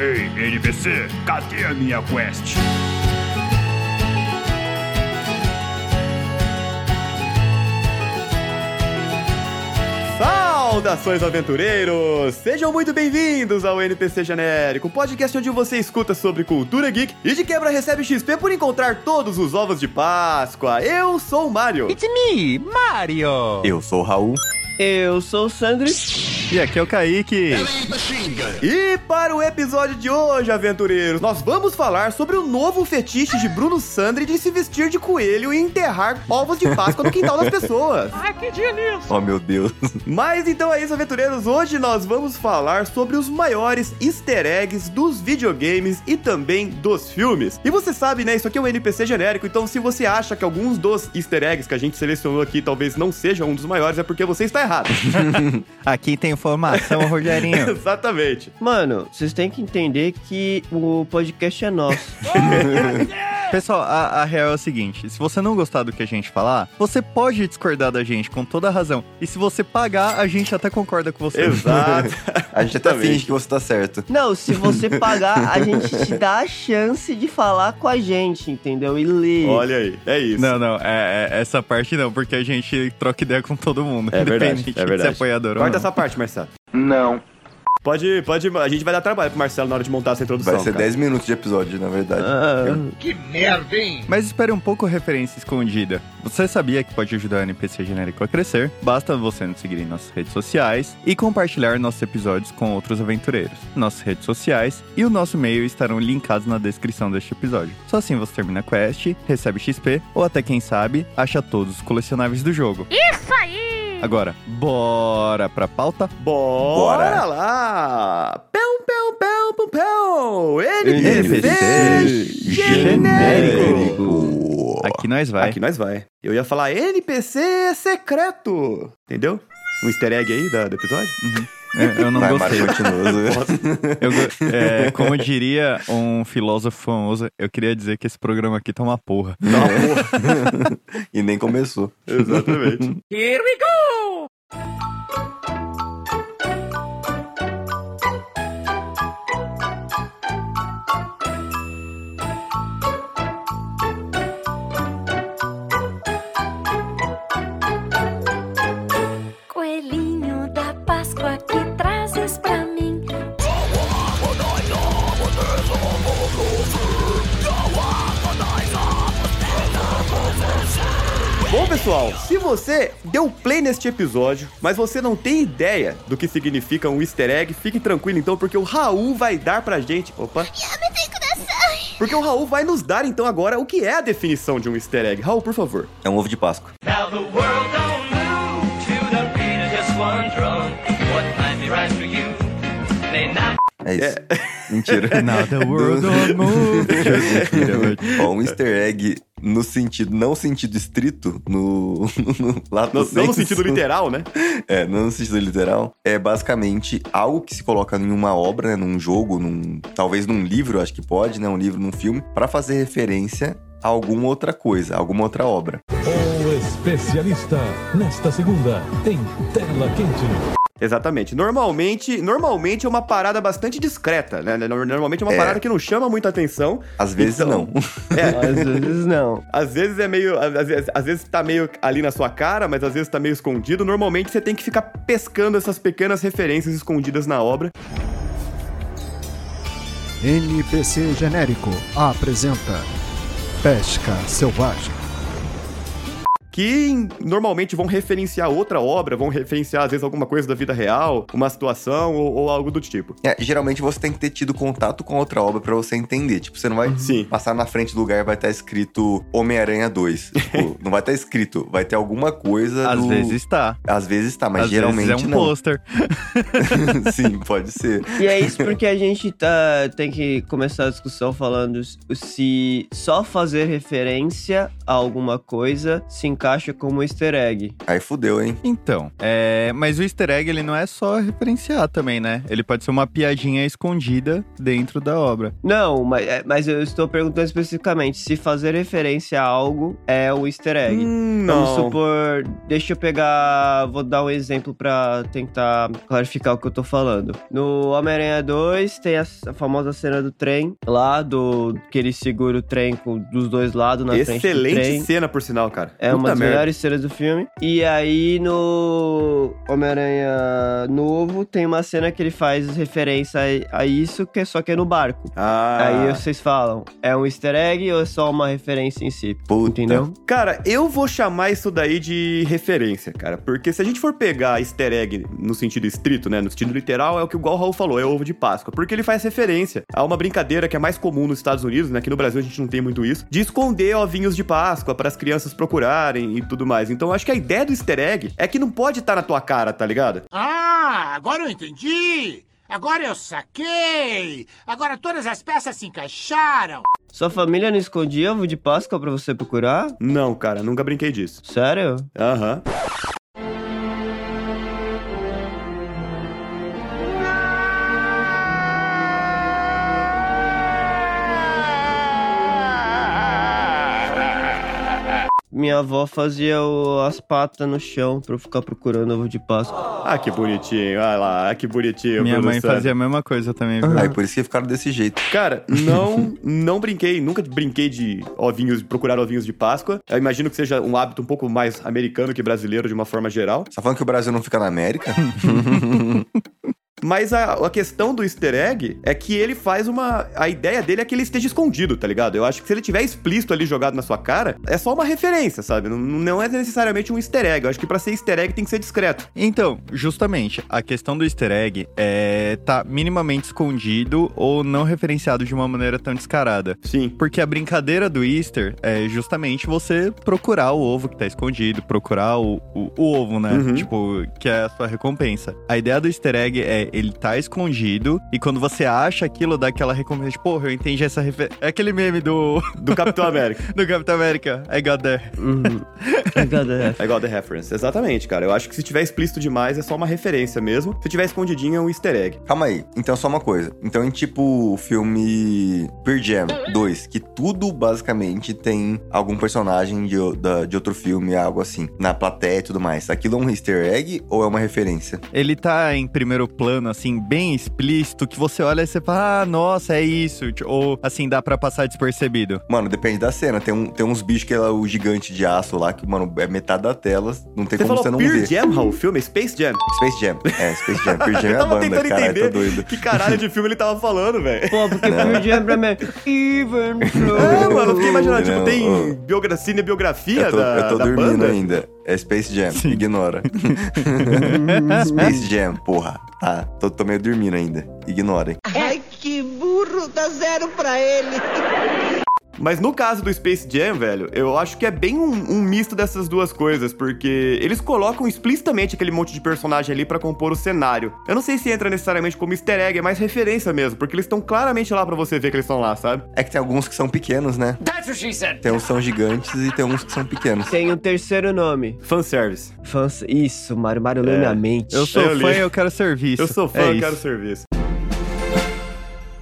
Ei, NPC, cadê a minha quest? Saudações aventureiros! Sejam muito bem-vindos ao NPC Genérico, podcast onde você escuta sobre cultura geek e de quebra recebe XP por encontrar todos os ovos de Páscoa. Eu sou o Mario. It's me, Mario! Eu sou o Raul. Eu sou o Sandri. E aqui é o Kaique. E para o episódio de hoje, aventureiros, nós vamos falar sobre o novo fetiche de Bruno Sandri de se vestir de coelho e enterrar ovos de Páscoa no quintal das pessoas. Ai, que dia lindo! Oh, meu Deus. Mas então é isso, aventureiros. Hoje nós vamos falar sobre os maiores easter eggs dos videogames e também dos filmes. E você sabe, né? Isso aqui é um NPC genérico, então se você acha que alguns dos easter eggs que a gente selecionou aqui talvez não sejam um dos maiores, é porque você está errado. Aqui tem informação, Rogerinho. Exatamente. Mano, vocês têm que entender que o podcast é nosso. Pessoal, a, a real é o seguinte: se você não gostar do que a gente falar, você pode discordar da gente com toda a razão. E se você pagar, a gente até concorda com você. Exato. A gente até finge que você tá certo. Não, se você pagar, a gente te dá a chance de falar com a gente, entendeu? E ler. Olha aí, é isso. Não, não, é, é- essa parte não, porque a gente troca ideia com todo mundo. É verdade, independente é de verdade. ser apoiador ou Corta não. essa parte, Marcelo. Não. Pode, pode, a gente vai dar trabalho pro Marcelo na hora de montar essa introdução. Vai ser cara. 10 minutos de episódio, na verdade. Ah, Mas espere um pouco a referência escondida. Você sabia que pode ajudar o NPC genérico a crescer? Basta você nos seguir em nossas redes sociais e compartilhar nossos episódios com outros aventureiros. Nossas redes sociais e o nosso e-mail estarão linkados na descrição deste episódio. Só assim você termina a quest, recebe XP ou até quem sabe, acha todos os colecionáveis do jogo. Isso aí! Agora, bora pra pauta? Bora, Bora. lá! Pão, pão, pão, pão, pão! NPC NPC genérico! Aqui nós vai. Aqui nós vai. Eu ia falar NPC secreto, entendeu? Um easter egg aí da- do episódio? É, Eu não Vai, gostei. Eu é, como diria um filósofo famoso, eu queria dizer que esse programa aqui tá uma porra. Não, porra. e nem começou. Exatamente. Here we go! Thank you pessoal, se você deu play neste episódio, mas você não tem ideia do que significa um easter egg, fique tranquilo então, porque o Raul vai dar pra gente. Opa! Porque o Raul vai nos dar então agora o que é a definição de um easter egg. Raul, por favor. É um ovo de Páscoa. É isso. Mentira. Now the world don't move. Mentira, Ó, um easter egg no sentido, não sentido estrito, no, no lato No- não no sentido literal, né? É, não no sentido literal. É basicamente algo que se coloca em uma obra, né, num jogo, num, talvez num livro, acho que pode, né, um livro, num filme, pra fazer referência a alguma outra coisa, alguma outra obra. O especialista nesta segunda em Tela Quente. Exatamente. Normalmente, normalmente é uma parada bastante discreta, né? Normalmente é uma É. parada que não chama muita atenção. Às vezes Então, não. É, às vezes não. Às vezes é meio. Às vezes, às vezes tá meio ali na sua cara, mas às vezes tá meio escondido. Normalmente você tem que ficar pescando essas pequenas referências escondidas na obra. NPC Genérico apresenta Pesca Selvagem. Que normalmente vão referenciar outra obra, vão referenciar às vezes alguma coisa da vida real, uma situação ou, ou algo do tipo. É, geralmente você tem que ter tido contato com outra obra pra você entender. Tipo, você não vai Sim. passar na frente do lugar e vai estar escrito Homem-Aranha 2. Tipo, não vai estar escrito, vai ter alguma coisa Às do... vezes tá. Às vezes tá, mas Às geralmente vezes é um não. pôster. Sim, pode ser. E é isso porque a gente tá, tem que começar a discussão falando se só fazer referência a alguma coisa se encaixa como easter egg. Aí fudeu, hein? Então, é... mas o easter egg ele não é só referenciar também, né? Ele pode ser uma piadinha escondida dentro da obra. Não, mas, é, mas eu estou perguntando especificamente se fazer referência a algo é o easter egg. Hum, Vamos não. supor, deixa eu pegar, vou dar um exemplo pra tentar clarificar o que eu tô falando. No Homem-Aranha 2 tem a, a famosa cena do trem, lá do que ele segura o trem com, dos dois lados na frente do Excelente cena, por sinal, cara. É Puta uma das merda. melhores cenas do filme. E aí, no Homem-Aranha novo, tem uma cena que ele faz referência a, isso, que é só que é no barco. Ah. Aí vocês falam, é um easter egg ou é só uma referência em si? Puta. Entendeu? Cara, eu vou chamar isso daí de referência, cara. Porque se a gente for pegar easter egg no sentido estrito, né? No sentido literal, é o que o Gal Raul falou, é ovo de Páscoa. Porque ele faz referência a uma brincadeira que é mais comum nos Estados Unidos, né? Aqui no Brasil a gente não tem muito isso, de esconder ovinhos de Páscoa para as crianças procurarem e tudo mais. Então acho que a ideia do easter egg é que não pode estar na tua cara, tá ligado? Ah, agora eu entendi! Agora eu saquei! Agora todas as peças se encaixaram! Sua família não escondia ovo de Páscoa pra você procurar? Não, cara, nunca brinquei disso. Sério? Aham. Minha avó fazia o- as patas no chão pra eu ficar procurando ovo de Páscoa. Ah, que bonitinho. Olha lá, que bonitinho. Minha mãe fazia a mesma coisa também, viu? Aí por isso que ficaram desse jeito. Cara, não, não brinquei, nunca brinquei de ovinhos, procurar ovinhos de Páscoa. Eu imagino que seja um hábito um pouco mais americano que brasileiro de uma forma geral. Você tá falando que o Brasil não fica na América? Mas a, a questão do easter egg é que ele faz uma. A ideia dele é que ele esteja escondido, tá ligado? Eu acho que se ele tiver explícito ali jogado na sua cara, é só uma referência, sabe? Não, não é necessariamente um easter egg. Eu acho que pra ser easter egg tem que ser discreto. Então, justamente, a questão do easter egg é tá minimamente escondido ou não referenciado de uma maneira tão descarada. Sim. Porque a brincadeira do Easter é justamente você procurar o ovo que tá escondido, procurar o, o, o ovo, né? Uhum. Tipo, que é a sua recompensa. A ideia do Easter egg é ele tá escondido e quando você acha aquilo, dá aquela recompensa. Tipo, Porra, eu entendi essa referência. É aquele meme do, Do Capitão América. do Capitão América. I got there. Uhum. I got that. É igual The Reference. Exatamente, cara. Eu acho que se tiver explícito demais é só uma referência mesmo. Se tiver escondidinho é um easter egg. Calma aí. Então, só uma coisa. Então, em tipo o filme Pearl Jam 2, que tudo basicamente tem algum personagem de, de outro filme, algo assim, na plateia e tudo mais. Aquilo é um easter egg ou é uma referência? Ele tá em primeiro plano, assim, bem explícito, que você olha e você fala, ah, nossa, é isso. Ou, assim, dá pra passar despercebido. Mano, depende da cena. Tem, um, tem uns bichos que é o gigante de aço lá, que, mano, é metade da tela. Não tem Você como falou você não Pearl ver. Jam, Raul? O filme é Space Jam. Space Jam. É, Space Jam. Pearl Jam é Eu a tava banda, tentando caralho, entender tô doido. que caralho de filme ele tava falando, velho. Pô, porque Pearl Jam pra mim é Even. É, mano, eu fiquei imaginando, tipo, tem ô. biogra cinebiografia Eu tô, da, eu tô da dormindo banda. ainda. É Space Jam, ignora. Space Jam, porra. Tá, tô, tô meio dormindo ainda. Ignorem. Ai, que burro, dá zero pra ele. Mas no caso do Space Jam, velho, eu acho que é bem um, um misto dessas duas coisas, porque eles colocam explicitamente aquele monte de personagem ali pra compor o cenário. Eu não sei se entra necessariamente como easter egg, é mais referência mesmo, porque eles estão claramente lá pra você ver que eles estão lá, sabe? É que tem alguns que são pequenos, né? That's what she said! Tem uns que são gigantes e tem uns que são pequenos. Tem um terceiro nome. Fanservice. Fãs... Isso, Mário Mário leu É. minha mente. Eu sou Eu fã li. e eu quero serviço. Eu sou fã, É eu isso. quero serviço.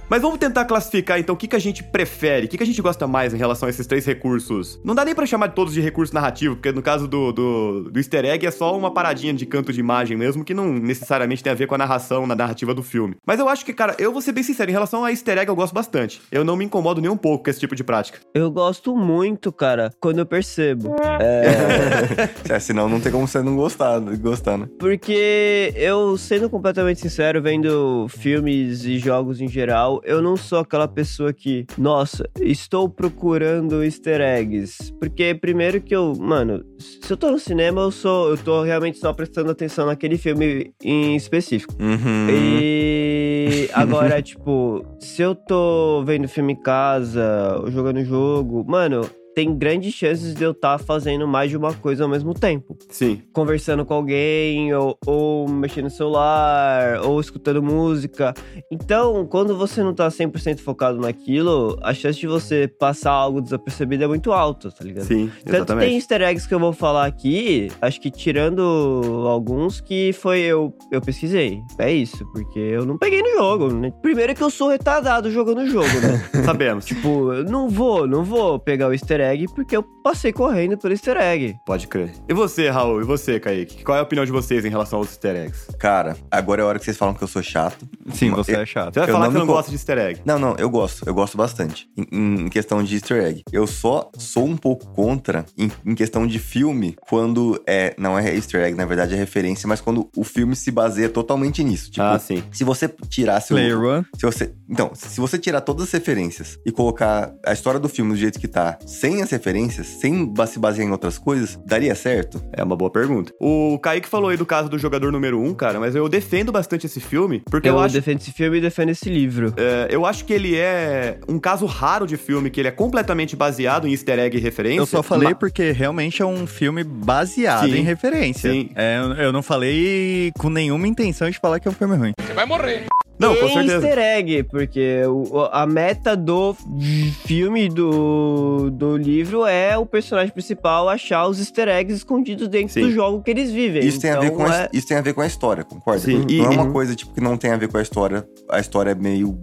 Mas vamos tentar classificar então o que, que a gente prefere, o que, que a gente gosta mais em relação a esses três recursos. Não dá nem pra chamar de todos de recurso narrativo, porque no caso do, do, do easter egg é só uma paradinha de canto de imagem mesmo, que não necessariamente tem a ver com a narração, na narrativa do filme. Mas eu acho que, cara, eu vou ser bem sincero, em relação a easter egg eu gosto bastante. Eu não me incomodo nem um pouco com esse tipo de prática. Eu gosto muito, cara, quando eu percebo. É. É, senão não tem como você não gostar, gostar, né? Porque eu, sendo completamente sincero, vendo filmes e jogos em geral, eu não sou aquela pessoa que, nossa, estou procurando easter eggs. Porque primeiro que eu, mano, se eu tô no cinema, eu sou, eu tô realmente só prestando atenção naquele filme em específico. Uhum. E agora, tipo, se eu tô vendo filme em casa, ou jogando jogo, mano, tem grandes chances de eu estar fazendo mais de uma coisa ao mesmo tempo. Sim. Conversando com alguém, ou, ou mexendo no celular, ou escutando música. Então, quando você não tá 100% focado naquilo, a chance de você passar algo desapercebido é muito alta, tá ligado? Sim, Tanto tem exatamente. easter eggs que eu vou falar aqui, acho que tirando alguns que foi eu, eu pesquisei. É isso, porque eu não peguei no jogo. Né? Primeiro que eu sou retardado jogando o jogo, né? Sabemos. tipo, eu não vou, não vou pegar o easter egg porque eu passei correndo pelo easter egg. Pode crer. E você, Raul? E você, Kaique? Qual é a opinião de vocês em relação aos easter eggs? Cara, agora é a hora que vocês falam que eu sou chato. Sim, você Eu- é chato. Você vai Eu falar não que me não gosta de easter egg. Não, não, eu gosto. Eu gosto bastante. Em, em questão de easter egg. Eu só sou um pouco contra em, em questão de filme, quando é. Não é easter egg, na verdade é referência, mas quando o filme se baseia totalmente nisso. Tipo, Ah, sim. se você tirasse Player o. Se você, então, se você tirar todas as referências e colocar a história do filme do jeito que tá, sem as referências, sem se basear em outras coisas, daria certo? É uma boa pergunta. O Kaique falou aí do caso do jogador número 1, um, cara, mas eu defendo bastante esse filme, porque eu eu, acho. defendo esse filme e defendo esse livro. é, eu acho que ele é um caso raro de filme, que ele é completamente baseado em easter egg e referência. Eu só falei Ma- porque realmente é um filme baseado Sim, em referência. sim. É, eu- não falei com nenhuma intenção de falar que é um filme ruim. Não, com certeza. easter egg, porque o- a meta do filme do, do livro é o personagem principal achar os easter eggs escondidos dentro Sim. do jogo que eles vivem. Isso, tem a ver Então, com a, é- isso tem a ver com a história, concorda? Sim, Não e- é uma e- coisa tipo que não tem a ver com a história. A história é meio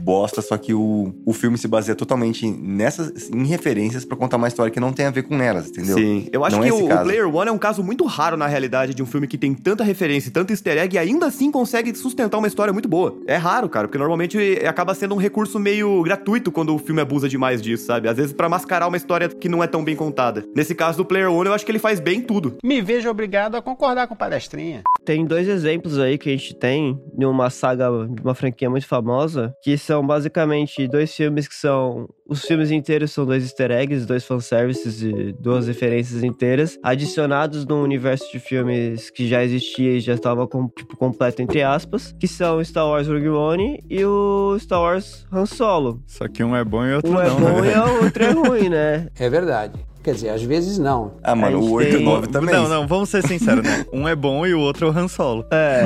bosta, só que o, o filme se baseia totalmente nessas em referências pra contar uma história que não tem a ver com elas, entendeu? Sim, eu acho Não que é o, o. Player One é um caso muito raro na realidade de um filme que tem tanta referência e tanto easter egg e ainda assim consegue sustentar uma história muito boa. É raro, cara, porque normalmente acaba sendo um recurso meio gratuito quando o filme abusa demais disso, sabe? Às vezes pra mascarar uma história que não é tão bem contada. Nesse caso do Player One, eu acho que ele faz bem tudo. Me vejo obrigado a concordar com o palestrinha. Tem dois exemplos aí que a gente tem de uma saga, de uma franquia muito famosa, que são basicamente dois filmes que são. Os filmes inteiros são dois easter eggs, dois fanservices e duas referências inteiras, adicionados num universo de filmes que já existia e já estava com, tipo, completo, entre aspas, que são Star Wars Rogue One e o Star Wars Han Solo. Só que um é bom e outro Um é não. bom né? e o outro é ruim, né? É verdade. Quer dizer, às vezes não. Ah, mano, gente o 8 e o tem- 9 também. Não, não, vamos ser sinceros, né? Um é bom e o outro é o Han Solo. É.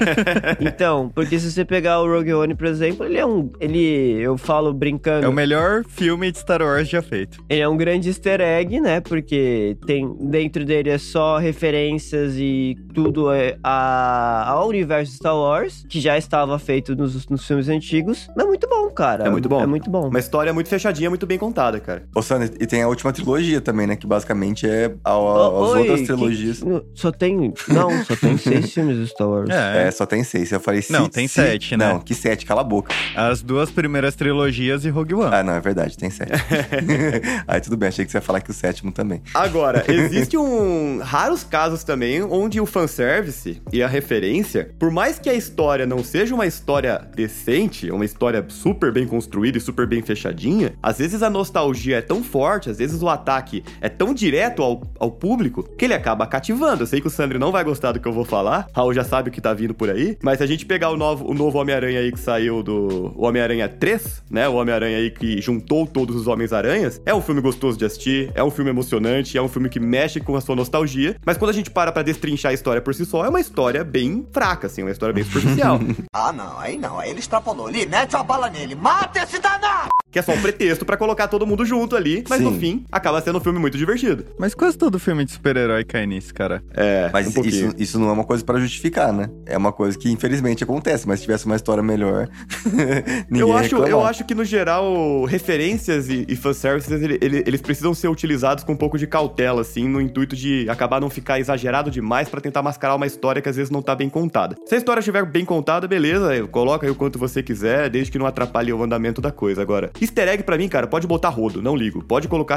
então, porque se você pegar o Rogue One, por exemplo, ele é um. Ele. Eu falo brincando. É o melhor filme de Star Wars já feito. Ele é um grande easter egg, né? Porque tem dentro dele é só referências e tudo é a, ao universo Star Wars, que já estava feito nos, nos filmes antigos. Mas é muito bom, cara. É muito bom. É muito bom. Uma história muito fechadinha, muito bem contada, cara. Ô, Sandra, e tem a última trilogia também, né? Que basicamente é a, Ô, as oi, outras trilogias. que- só tem. Não, só tem seis filmes do Star Wars. É. É, só tem seis. Eu falei Não, se- tem se- sete, né? Não, que sete, cala a boca. As duas primeiras trilogias e Rogue One. Ah, não, é verdade, tem sete. Aí tudo bem, achei que você ia falar que o sétimo também. Agora, existe um raros casos também onde o fanservice e a referência, por mais que a história não seja uma história decente, uma história super bem construída e super bem fechadinha, às vezes a nostalgia é tão forte, às vezes o ataque é tão direto ao, ao público, que ele acaba cativando. Eu sei que o Sandro não vai gostar do que eu vou falar, Raul já sabe o que tá vindo por aí, mas se a gente pegar o novo, o novo Homem-Aranha aí que saiu do o Homem-Aranha 3, né? O Homem-Aranha aí que juntou todos os Homens-Aranhas, é um filme gostoso de assistir, é um filme emocionante, é um filme que mexe com a sua nostalgia, mas quando a gente para pra destrinchar a história por si só, é uma história bem fraca, assim, uma história bem superficial. Ah, não, aí não, aí ele extrapolou. Ali, mete uma bala nele, mata esse danado! que é só um pretexto pra colocar todo mundo junto ali, mas no Sim. fim acaba sendo um filme muito divertido. Mas quase todo filme de super-herói cai nisso, cara. É, Mas um isso, isso não é uma coisa pra justificar, né? É uma coisa que infelizmente acontece, mas se tivesse uma história melhor, ninguém eu ia acho, eu acho que, no geral, referências e, e fanservices, ele- ele- eles precisam ser utilizados com um pouco de cautela, assim, no intuito de acabar não ficar exagerado demais pra tentar mascarar uma história que às vezes não tá bem contada. Se a história estiver bem contada, beleza, coloca aí o quanto você quiser, desde que não atrapalhe o andamento da coisa. Agora, easter egg pra mim, cara, pode botar rodo, não ligo. Pode colocar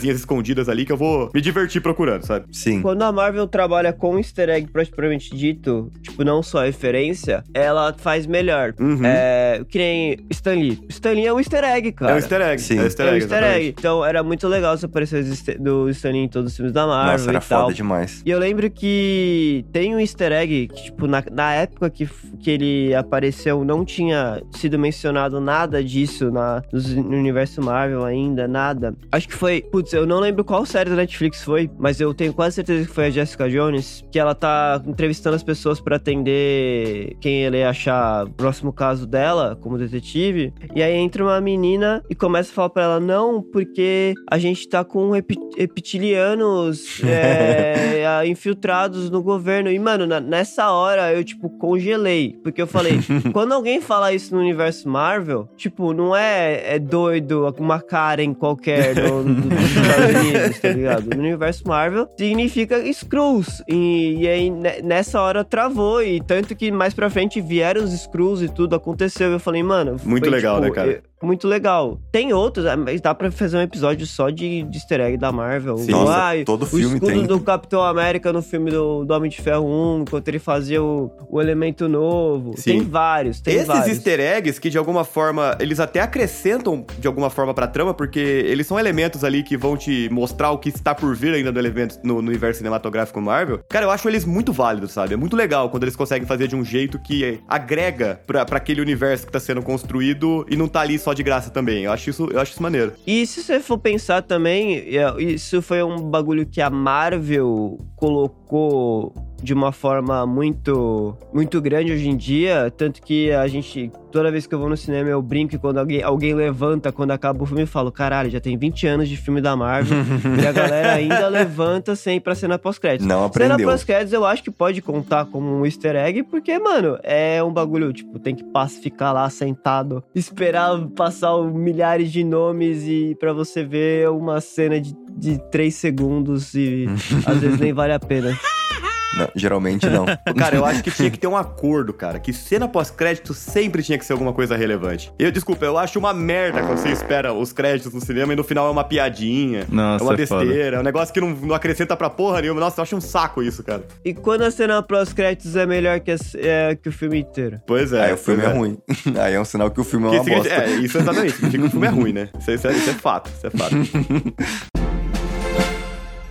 referenciazinhas escondidas ali que eu vou me divertir procurando, sabe? Sim. Quando a Marvel trabalha com easter egg propriamente dito, tipo, não só referência, ela faz melhor. Uhum. É, que nem Stan Lee. Stan Lee é um easter egg, cara. É um easter egg. Sim. É um easter É um egg, easter egg. Então era muito legal essa aparição do Stan Lee em todos os filmes da Marvel Nossa, era e tal. foda demais. E eu lembro que tem um easter egg que, tipo, na, na época que, que ele apareceu, não tinha sido mencionado nada disso na, no universo Marvel ainda, nada. Acho que foi, putz, eu não lembro qual série da Netflix foi, mas eu tenho quase certeza que foi a Jessica Jones, que ela tá entrevistando as pessoas pra atender quem ele achar o próximo caso dela como detetive. E aí entra uma menina e começa a falar pra ela: não, porque a gente tá com reptilianos é, a- infiltrados no governo. E, mano, na- nessa hora eu, tipo, congelei. Porque eu falei: quando alguém fala isso no universo Marvel, tipo, não é, é doido, uma Karen qualquer no, no- dos Estados Unidos, tá ligado? No universo Marvel significa Skrulls. E, e aí ne- nessa hora travou. E tanto que mais pra frente vieram os Skrulls e tudo aconteceu. Eu falei, mano. Muito foi, legal, tipo, né, cara? Muito legal. Tem outros, ah, mas dá pra fazer um episódio só de, de easter egg da Marvel. Sim. Nossa, todo o filme escudo tem. do Capitão América no filme do, do Homem de Ferro 1, enquanto ele fazia o, o elemento novo. Sim. Tem vários, tem Esses vários. easter eggs que de alguma forma eles até acrescentam de alguma forma pra trama, porque eles são elementos ali que vão te mostrar o que está por vir ainda no, elemento, no, no universo cinematográfico Marvel. Cara, eu acho eles muito válidos, sabe? É muito legal quando eles conseguem fazer de um jeito que agrega pra, pra aquele universo que tá sendo construído e não tá ali só de graça também. Eu acho isso, eu acho isso maneiro. E se você for pensar também, é, isso foi um bagulho que a Marvel colocou de uma forma muito muito grande hoje em dia, tanto que a gente toda vez que eu vou no cinema eu brinco e quando alguém, alguém levanta quando acaba o filme eu falo, caralho, já tem 20 anos de filme da Marvel e a galera ainda levanta sem ir pra cena pós-créditos. Não Cena aprendeu. pós-créditos eu acho que pode contar como um easter egg, porque, mano, é um bagulho, tipo, tem que ficar lá sentado, esperar passar milhares de nomes e pra você ver uma cena de, de 3 segundos e às vezes nem vale a pena. Não, geralmente não. Cara, eu acho que tinha que ter um acordo, cara. Que cena pós-crédito sempre tinha que ser alguma coisa relevante. Eu, desculpa, eu acho uma merda quando você espera os créditos no cinema e no final é uma piadinha. Nossa, é uma é foda. besteira, é um negócio que não, não acrescenta pra porra nenhuma. Nossa, eu acho um saco isso, cara. E quando a cena pós-créditos é melhor que, as- é, que o filme inteiro? Pois é. Aí o filme é pois ruim. Aí é um sinal que o filme é Que uma bosta. é, isso exatamente. Significa que o filme é ruim, né? Isso, é- isso é, isso é fato, isso é fato.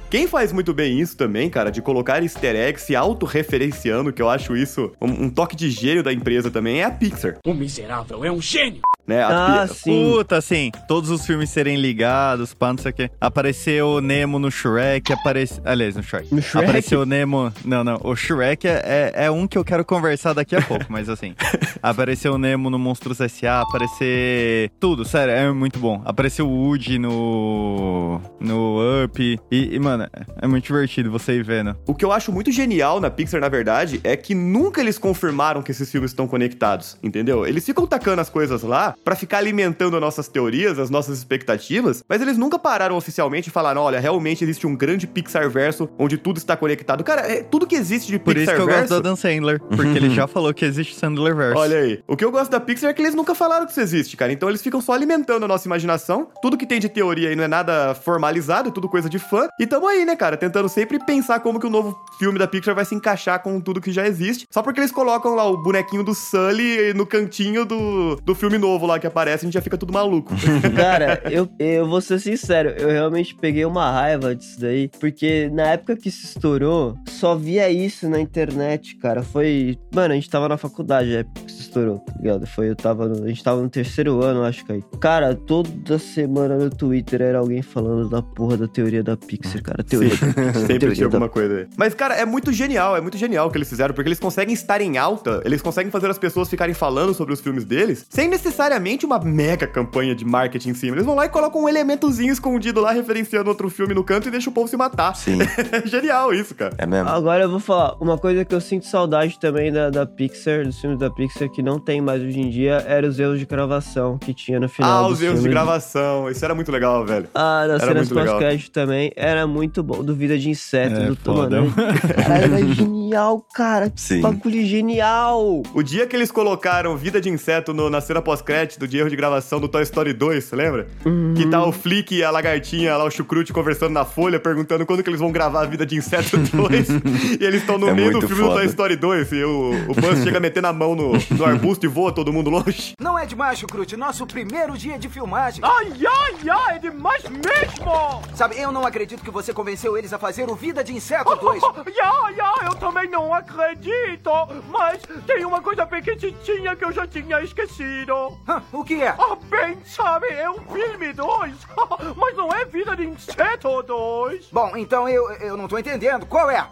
Quem faz muito bem isso também, cara, de colocar easter eggs se autorreferenciando, que eu acho isso um, um toque de gênio da empresa também, é a Pixar. O miserável é um gênio. Né? A Ah, Pi- sim. Puta, assim, todos os filmes serem ligados, pá, não sei o quê. Apareceu o Nemo no Shrek, apareceu... Aliás, no Shrek. No Shrek? Apareceu o Nemo... Não, não, o Shrek é, é, é um que eu quero conversar daqui a pouco, mas assim... apareceu o Nemo no Monstros S.A., aparecer... Tudo, sério, é muito bom. Apareceu o Woody no... no Up. E, e, mano, é muito divertido você ir vendo. O que eu acho muito genial na Pixar, na verdade, é que nunca eles confirmaram que esses filmes estão conectados, entendeu? Eles ficam tacando as coisas lá pra ficar alimentando as nossas teorias, as nossas expectativas, mas eles nunca pararam oficialmente e falaram, olha, realmente existe um grande Pixar verso onde tudo está conectado. Cara, é, tudo que existe de Por isso Pixar que eu gosto verso... do Adam Sandler, porque ele já falou que existe Sandler Verse. Olha aí. O que eu gosto da Pixar é que eles nunca falaram que isso existe, cara. Então eles ficam só alimentando a nossa imaginação. Tudo que tem de teoria aí não é nada formalizado, é tudo coisa de fã. E tamo aí, né, cara? Tentando sempre pensar como que o novo filme da Pixar vai se encaixar com tudo que já existe. Só porque eles colocam lá o bonequinho do Sully no cantinho do, do filme novo lá que aparece, a gente já fica tudo maluco. Cara, eu, eu vou ser sincero, eu realmente peguei uma raiva disso daí, porque na época que se estourou, só via isso na internet, cara. Foi. Mano, a gente tava na faculdade na época que se estourou, tá ligado? Foi, eu tava no, a gente tava no terceiro ano, acho que aí. Cara, toda semana no Twitter era alguém falando da porra da teoria da Pixar, cara. Teoria da Pixar. Sempre teoria tinha da- alguma coisa aí. Mas, cara, é muito genial, é muito genial o que eles fizeram, porque eles conseguem estar em alta, eles conseguem fazer as pessoas ficarem falando sobre os filmes deles, sem necessariamente uma mega campanha de marketing em cima. Eles vão lá e colocam um elementozinho escondido lá, referenciando outro filme no canto e deixa o povo se matar. Sim, É genial isso, cara. é mesmo. Agora eu vou falar, uma coisa que eu sinto saudade também da, da Pixar, dos filmes da Pixar, que não tem mais hoje em dia, era os erros de gravação que tinha no final Ah, os erros de gravação. Isso era muito legal, velho. Ah, nas Era cenas pós-crédito também, era muito bom. Do Vida de Inseto, É, do. Tomando. Caralho, era genial, cara. Que Sim. bagulho genial. O dia que eles colocaram Vida de Inseto no- na cena pós-crédito de erro de gravação do Toy Story 2, você lembra? Uhum. Que tá o Flick e a lagartinha lá, o chucrute, conversando na folha, perguntando quando que eles vão gravar a Vida de Inseto 2. e eles estão no É meio do filme do foda. Toy Story 2. E o, o Buzz chega metendo a mão no, no arbusto e voa todo mundo longe. Não é demais, Chucrute. Nosso primeiro dia de filmagem. Ai, ai, ai, é demais mesmo! Sabe, eu não acredito que você convenceu eles a fazer o Vida de Inseto 2. Ya, ya, eu também não acredito! Mas tem uma coisa pequitinha que eu já tinha esquecido. O que é? Ah, bem, sabe, é um filme 2, mas não é Vida de Inseto 2. Bom, então eu, eu não tô entendendo. Qual é?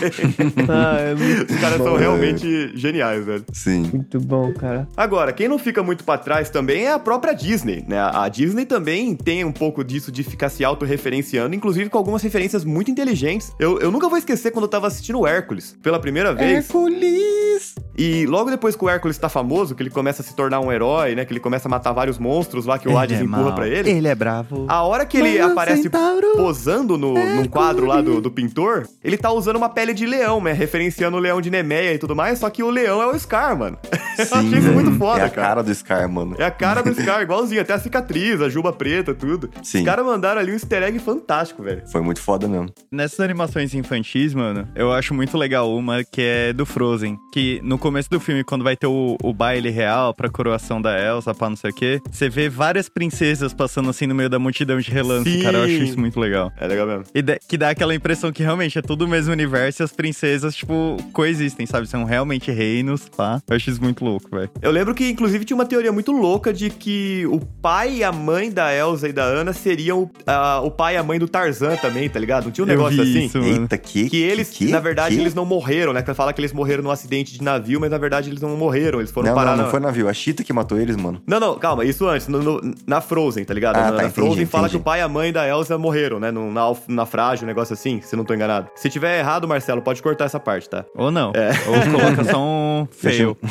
Ah, é muito Os caras bom. são realmente geniais, velho. Sim. Muito bom, cara. Agora, quem não fica muito pra trás também é a própria Disney, né? A Disney também tem um pouco disso de ficar se autorreferenciando, inclusive com algumas referências muito inteligentes. Eu, eu nunca vou esquecer quando eu tava assistindo o Hércules pela primeira vez. Hércules! E logo depois que o Hércules tá famoso, que ele começa a se tornar um herói, né? Que ele começa a matar vários monstros lá que o Hades é empurra mau. pra ele. Ele é bravo. A hora que ele Mas aparece Centauro, posando no, num quadro lá do, do pintor, ele tá usando uma pele de leão, né? Referenciando o leão de Nemeia e tudo mais, só que o leão é o Scar, mano. Eu achei isso muito foda, é a cara. cara do Scar, mano. É a cara do Scar, igualzinho, até a cicatriz, a juba preta, tudo. Sim. Os caras mandaram ali um easter egg fantástico, velho. Foi muito foda mesmo. Nessas animações infantis, mano, eu acho muito legal uma que é do Frozen. Que no começo do filme, quando vai ter o, o baile real pra coroação da Elsa, pra não sei o quê, você vê várias princesas passando assim no meio da multidão de relance, Sim. cara. Eu acho isso muito legal. É legal mesmo. E da- que dá aquela impressão que realmente é tudo o mesmo universo e as princesas, tipo, coexistem, sabe? São realmente reinos, tá? Eu acho isso muito louco, velho. Eu lembro que, inclusive, tinha uma teoria muito louca de que o pai e a mãe da Elsa e da Anna seriam ah, o pai e a mãe do Tarzan também, tá ligado? Não tinha um Eu negócio vi assim? isso, mano. Eita, que? Que eles, que, na verdade, que? eles não morreram, né? Que fala que eles morreram num acidente de navio, mas na verdade eles não morreram, eles foram Não, parar não, não na... foi navio. A Cheetah que matou eles, mano. Não, não, calma, isso antes, no- no- na Frozen, tá ligado? Ah, na, tá, na entendi, Frozen fala entendi. que o pai e a mãe da Elsa morreram, né? No, na, na frágil, um negócio assim, se não tô enganado. Se tiver errado, Marcelo, pode cortar essa parte, tá? Ou não. É. Ou coloca só um fail.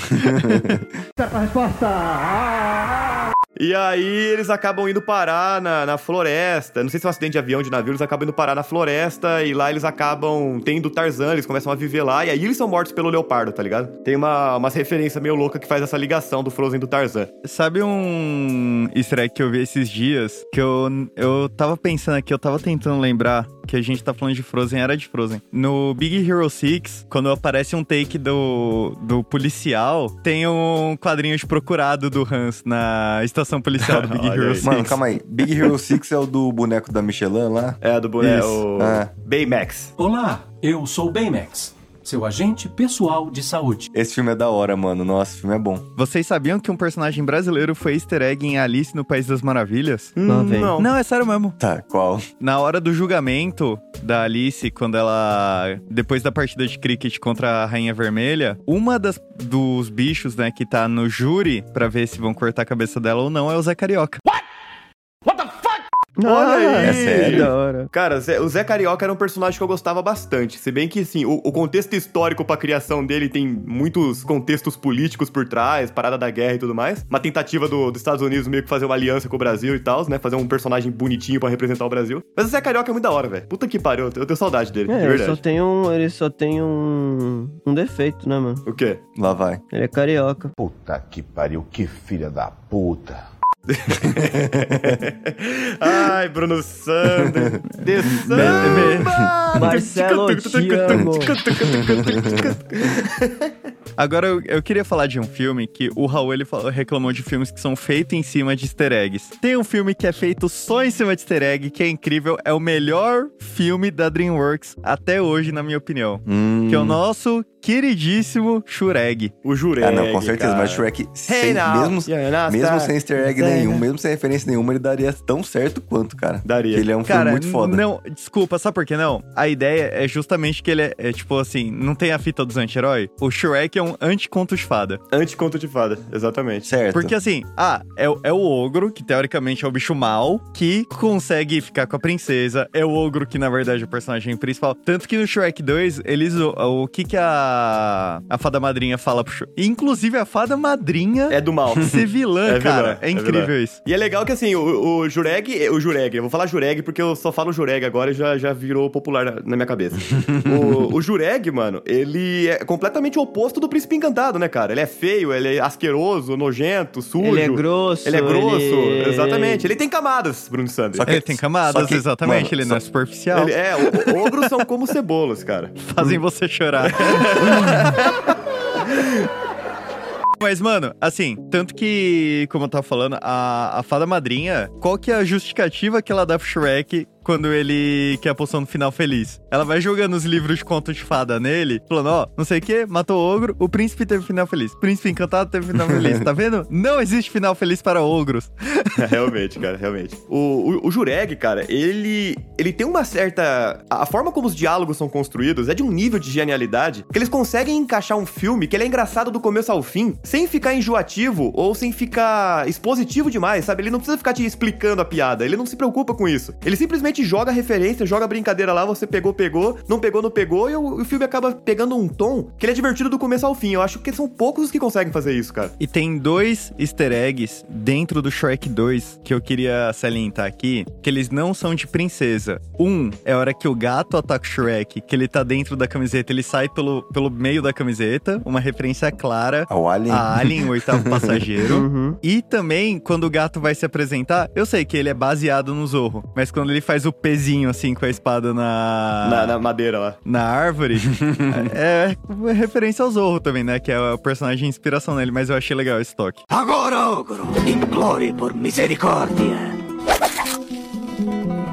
E aí eles acabam indo parar na, na floresta. Não sei se é um acidente de avião, de navio, eles acabam indo parar na floresta e lá eles acabam tendo Tarzan, eles começam a viver lá. E aí eles são mortos pelo leopardo, tá ligado? Tem uma, umas referências meio louca que faz essa ligação do Frozen do Tarzan. Sabe um easter egg que eu vi esses dias? Que eu, eu tava pensando aqui, eu tava tentando lembrar que a gente tá falando de Frozen, era de Frozen. No Big Hero 6, quando aparece um take do, do policial, tem um quadrinho de procurado do Hans na estação policial do Big Hero aí. 6. Mano, calma aí. Big Hero 6 é o do boneco da Michelin lá? É, do boneco. Isso. o Ah. Baymax. Olá, eu sou o Baymax, seu agente pessoal de saúde. Esse filme é da hora, mano. Nossa, esse filme é bom. Vocês sabiam que um personagem brasileiro foi easter egg em Alice no País das Maravilhas? Não, velho. não. Não, é sério mesmo. Tá, qual? Na hora do julgamento da Alice, quando ela. Depois da partida de cricket contra a Rainha Vermelha, uma das, dos bichos, né, que tá no júri pra ver se vão cortar a cabeça dela ou não é o Zé Carioca. Olha aí! É sério? Que da hora. Cara, o Zé Carioca era um personagem que eu gostava bastante. Se bem que, assim, o, o contexto histórico pra criação dele tem muitos contextos políticos por trás, parada da guerra e tudo mais. Uma tentativa do- dos Estados Unidos meio que fazer uma aliança com o Brasil e tal, né? Fazer um personagem bonitinho pra representar o Brasil. Mas o Zé Carioca é muito da hora, velho. Puta que pariu, eu tenho saudade dele, de É, ele verdade. só tem um. Ele só tem um. um defeito, né, mano? O quê? Lá vai. Ele é carioca. Puta que pariu, que filha da puta. Ai, Bruno Sander. De samba! Marcelo, eu te amo. Agora, eu, eu queria falar de um filme que o Raul ele falou- reclamou de filmes que são feitos em cima de easter eggs. Tem um filme que é feito só em cima de easter egg, que é incrível, é o melhor filme da DreamWorks até hoje, na minha opinião. Hum. Que é o nosso queridíssimo Shureg. O Jureg, Ah, não, com certeza. cara. Mas Shrek, sem, Hey mesmo, not mesmo sem easter egg Say nenhum, mesmo sem referência nenhuma, ele daria tão certo quanto, cara. Daria. Ele é um Cara, filme muito foda. não, desculpa, sabe por que não? A ideia é justamente que ele é, é, tipo assim, não tem a fita dos anti-herói? O Shrek é um anti-conto de fada. Anticonto de fada, exatamente. Certo. Porque assim, ah, é, o- é o ogro, que teoricamente é o bicho mau, que consegue ficar com a princesa. É o ogro que, na verdade, é o personagem principal. Tanto que no Shrek 2, eles. O, o que que a, a fada madrinha fala pro Shrek? Inclusive, a fada madrinha É do mal. ser vilã, É cara. vilã, é é incrível isso. E é legal que assim, o, o Jureg, o Jureg, eu vou falar Jureg porque eu só falo Jureg agora e já, já virou popular na, na minha cabeça. o, o Jureg, mano, ele é completamente o oposto do príncipe encantado, né, cara? Ele é feio, ele é asqueroso, nojento, sujo. Ele é grosso, Ele é grosso, ele- exatamente. Ele tem camadas, Bruno Sanders. Ele tem camadas, só que- exatamente. mano, ele não é só- superficial. Ele é, o- ogros são como cebolas, cara. Fazem você chorar. Mas, mano, assim, tanto que, como eu tava falando, a, a fada madrinha, qual que é a justificativa que ela dá pro Shrek quando ele quer a poção do final feliz? Ela vai jogando os livros de conto de fada nele, falando, ó, não sei o que, matou o ogro, o príncipe teve final feliz. O príncipe encantado teve final feliz, tá vendo? Não existe final feliz para ogros. realmente, cara, realmente. O, o, o Jureg, cara, ele, ele tem uma certa. A forma como os diálogos são construídos é de um nível de genialidade que eles conseguem encaixar um filme que ele é engraçado do começo ao fim, sem ficar enjoativo ou sem ficar expositivo demais, sabe? Ele não precisa ficar te explicando a piada, ele não se preocupa com isso. Ele simplesmente joga a referência, joga a brincadeira lá, você pegou, pegou, não pegou, não pegou, e o, o filme acaba pegando um tom que ele é divertido do começo ao fim. Eu acho que são poucos os que conseguem fazer isso, cara. E tem dois easter eggs dentro do Shrek 2 que eu queria salientar aqui, que eles não são de princesa. Um é a hora que o gato ataca o Shrek, que ele tá dentro da camiseta, ele sai pelo, pelo meio da camiseta, uma referência clara Ao Alien. a Alien, o oitavo passageiro. Uhum. E também, quando o gato vai se apresentar, eu sei que ele é baseado no Zorro, mas quando ele faz o pezinho assim com a espada na... Na, na madeira lá. na árvore, é, é referência ao Zorro também, né? Que é o personagem de inspiração nele, mas eu achei legal esse toque. Agora, ogro, implore por misericórdia.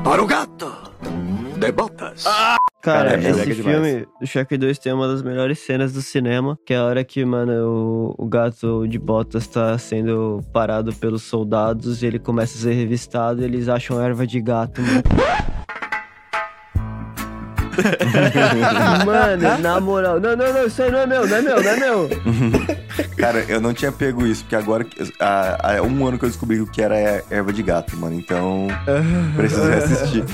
Para o gato de botas. Cara, Cara, é esse mega demais. filme do Shrek 2 tem uma das melhores cenas do cinema, que é a hora que, mano, o, o gato de botas tá sendo parado pelos soldados e ele começa a ser revistado e eles acham erva de gato, mano. mano, na moral. Não, não, não, isso aí não é meu, não é meu, não é meu. Cara, eu não tinha pego isso, porque agora, há, há um ano que eu descobri o que era erva de gato, mano. Então, preciso reassistir.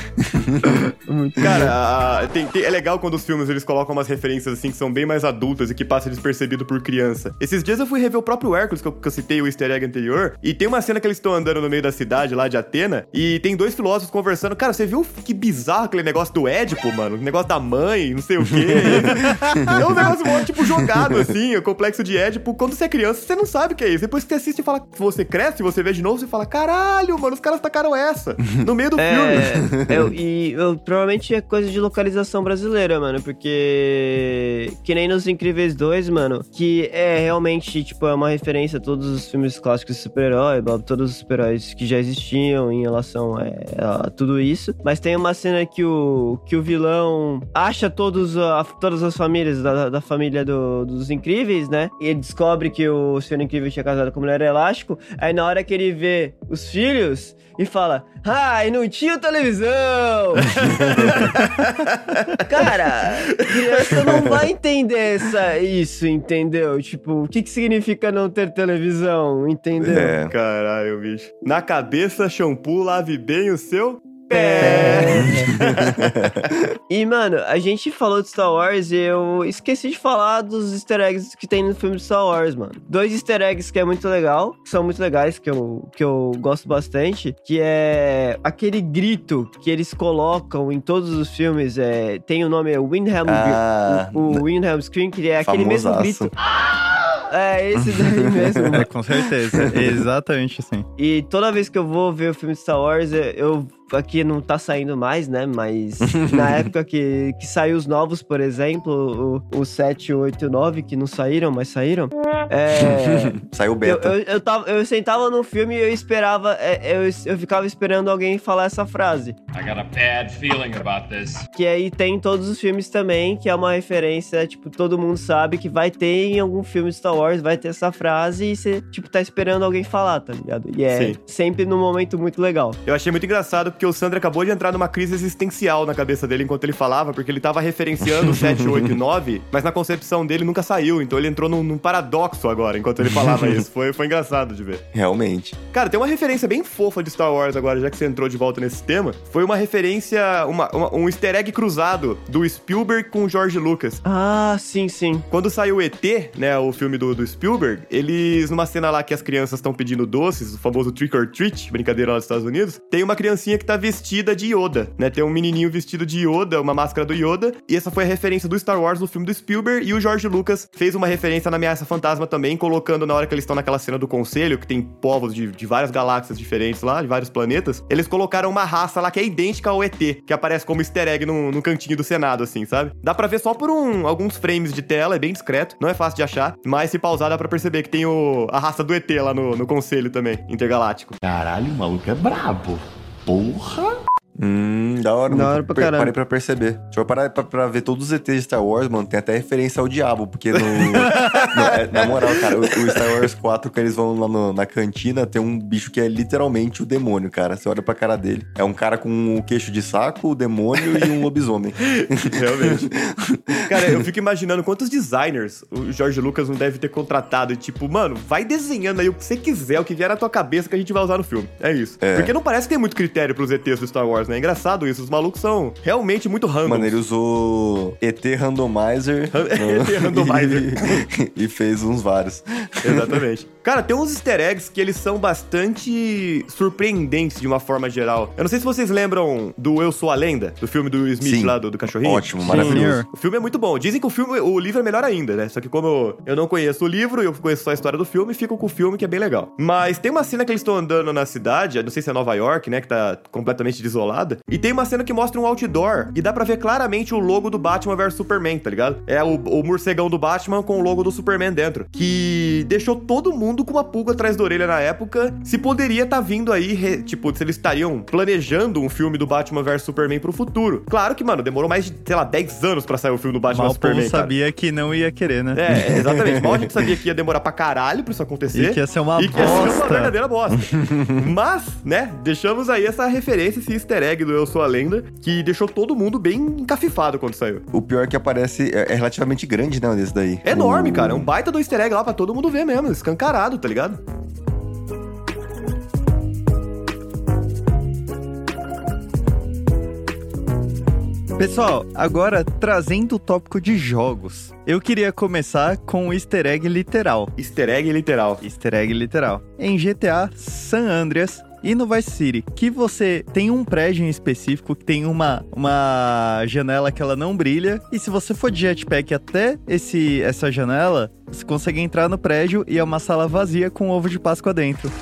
Cara, a- tem- tem- é legal quando os filmes eles colocam umas referências assim que são bem mais adultas e que passa despercebido por criança. Esses dias eu fui rever o próprio Hércules, que eu, que eu citei o easter egg anterior, e tem uma cena que eles estão andando no meio da cidade lá de Atena, e tem dois filósofos conversando. Cara, você viu que bizarro aquele negócio do Édipo, mano? O negócio da mãe, não sei o quê. é um negócio mó, tipo jogado assim, o complexo de Édipo. Quando você é criança, você não sabe o que é isso. Depois que você assiste e fala, você cresce, você vê de novo, você fala, caralho, mano, os caras tacaram essa no meio do filme. É, eu, e eu, provavelmente é coisa de localização brasileira, mano, porque que nem nos Incríveis 2, mano, que é realmente, tipo, é uma referência a todos os filmes clássicos de super-herói, todos os super-heróis que já existiam em relação é, a, tudo isso, mas tem uma cena que o, que o vilão acha todos a- todas as famílias da, da família do- dos Incríveis, né, e ele descobre que o Senhor Incrível tinha casado com a Mulher Elástico, aí na hora que ele vê os filhos e fala, ai, não tinha televisão! Cara, criança não vai entender essa, isso, entendeu? Tipo, o que, que significa não ter televisão, entendeu? É. Caralho, bicho. Na cabeça, shampoo, lave bem o seu pé. E, mano, a gente falou de Star Wars e eu esqueci de falar dos easter eggs que tem no filme de Star Wars, mano. Dois easter eggs que é muito legal, que são muito legais, que eu, que eu gosto bastante, que é aquele grito que eles colocam em todos os filmes, é, tem o nome é Windham, Ah, o, o Windham Scream, que é aquele mesmo grito. É, esse daí mesmo, É, com certeza. Exatamente assim. E toda vez que eu vou ver o filme de Star Wars, eu aqui não tá saindo mais, né? Mas na época que, que saiu os novos, por exemplo, o, o 7, 8 e 9, que não saíram, mas saíram. É. Saiu Eu, beta. eu, eu, tava, eu sentava no filme e eu esperava, é, eu, eu ficava esperando alguém falar essa frase. I got a bad feeling about this. Que aí tem em todos os filmes também, que é uma referência, tipo, todo mundo sabe que vai ter em algum filme de Star Wars, vai ter essa frase e você, tipo, tá esperando alguém falar, tá ligado? E é Sim. sempre num momento muito legal. Eu achei muito engraçado porque o Sandro acabou de entrar numa crise existencial na cabeça dele enquanto ele falava, porque ele tava referenciando o 7, 8 e 9, mas na concepção dele nunca saiu, então ele entrou num, num paradoxo agora enquanto ele falava isso. Foi, foi engraçado de ver. Realmente. Cara, tem uma referência bem fofa de Star Wars agora, já que você entrou de volta nesse tema. Foi uma referência, uma, uma- um easter egg cruzado do Spielberg com o George Lucas. Ah, sim, sim. Quando saiu ET, né, o filme do, do Spielberg, eles, numa cena lá que as crianças estão pedindo doces, o famoso trick or treat, brincadeira lá dos Estados Unidos, tem uma criancinha que tá vestida de Yoda, né? Tem um menininho vestido de Yoda, uma máscara do Yoda, e essa foi a referência do Star Wars no filme do Spielberg, e o George Lucas fez uma referência na Ameaça Fantasma também, colocando na hora que eles estão naquela cena do conselho, que tem povos de, de várias galáxias diferentes lá, de vários planetas, eles colocaram uma raça lá que é idêntica ao ET, que aparece como easter egg no, no cantinho do Senado, assim, sabe? Dá pra ver só por um, alguns frames de tela, é bem discreto, não é fácil de achar, mas se pausar dá pra perceber que tem o, a raça do ET lá no, no conselho também, intergaláctico. Caralho, o maluco é brabo. Porra! Hum, da hora, Da mano. hora pra caralho. Parei pra perceber. Deixa eu parar pra, pra ver todos os ETs de Star Wars, mano. Tem até referência ao diabo, porque no. no- é, na moral, cara, o, o Star Wars 4, que eles vão lá no- na cantina, tem um bicho que é literalmente o demônio, cara. Você olha pra cara dele. É um cara com um queixo de saco, o demônio e um lobisomem. Realmente. Cara, eu fico imaginando quantos designers o George Lucas não deve ter contratado. E tipo, mano, vai desenhando aí o que você quiser, o que vier na tua cabeça que a gente vai usar no filme. É isso. É. Porque não parece que tem muito critério pros ETs do Star Wars, né? É engraçado isso. Os malucos são realmente muito random. Mano, ele usou ET Randomizer. ET Randomizer. e, e fez uns vários. Exatamente. Cara, tem uns easter eggs que eles são bastante surpreendentes de uma forma geral. Eu não sei se vocês lembram do Eu Sou a Lenda, do filme do Will Smith Sim. lá, do, do cachorrinho. Ótimo, maravilhoso. O filme é muito bom. Dizem que o filme, o livro é melhor ainda, né? Só que como eu, eu não conheço o livro, eu conheço só a história do filme, fico com o filme que é bem legal. Mas tem uma cena que eles estão andando na cidade, não sei se é Nova York, né? Que tá completamente desolada. E tem uma cena que mostra um outdoor e dá pra ver claramente o logo do Batman vs Superman, tá ligado? É o, o morcegão do Batman com o logo do Superman dentro. Que deixou todo mundo com uma pulga atrás da orelha na época. Se poderia estar vindo aí, re- tipo, se eles estariam planejando um filme do Batman vs Superman pro futuro. Claro que, mano, demorou mais de, sei lá, 10 anos pra sair o filme do Batman Mal vs Superman. cara. sabia que não ia querer, né? É, exatamente. Mal a gente sabia que ia demorar pra caralho pra isso acontecer. E que ia ser uma E que ia ser uma bosta. verdadeira bosta. Mas, né, deixamos aí essa referência, esse easter egg do Eu Sou a Lenda, que deixou todo mundo bem encafifado quando saiu. O pior é que aparece é, é relativamente grande, né? Desse daí. É enorme, O- cara. É um baita do easter egg lá pra todo mundo ver mesmo. Escancarado, tá ligado? Pessoal, agora trazendo o tópico de jogos. Eu queria começar com o easter egg literal. Easter egg literal. Easter egg literal. Em GTA San Andreas e no Vice City, que você tem um prédio em específico que tem uma, uma janela que ela não brilha, e se você for de jetpack até esse, essa janela, você consegue entrar no prédio e é uma sala vazia com ovo de Páscoa dentro.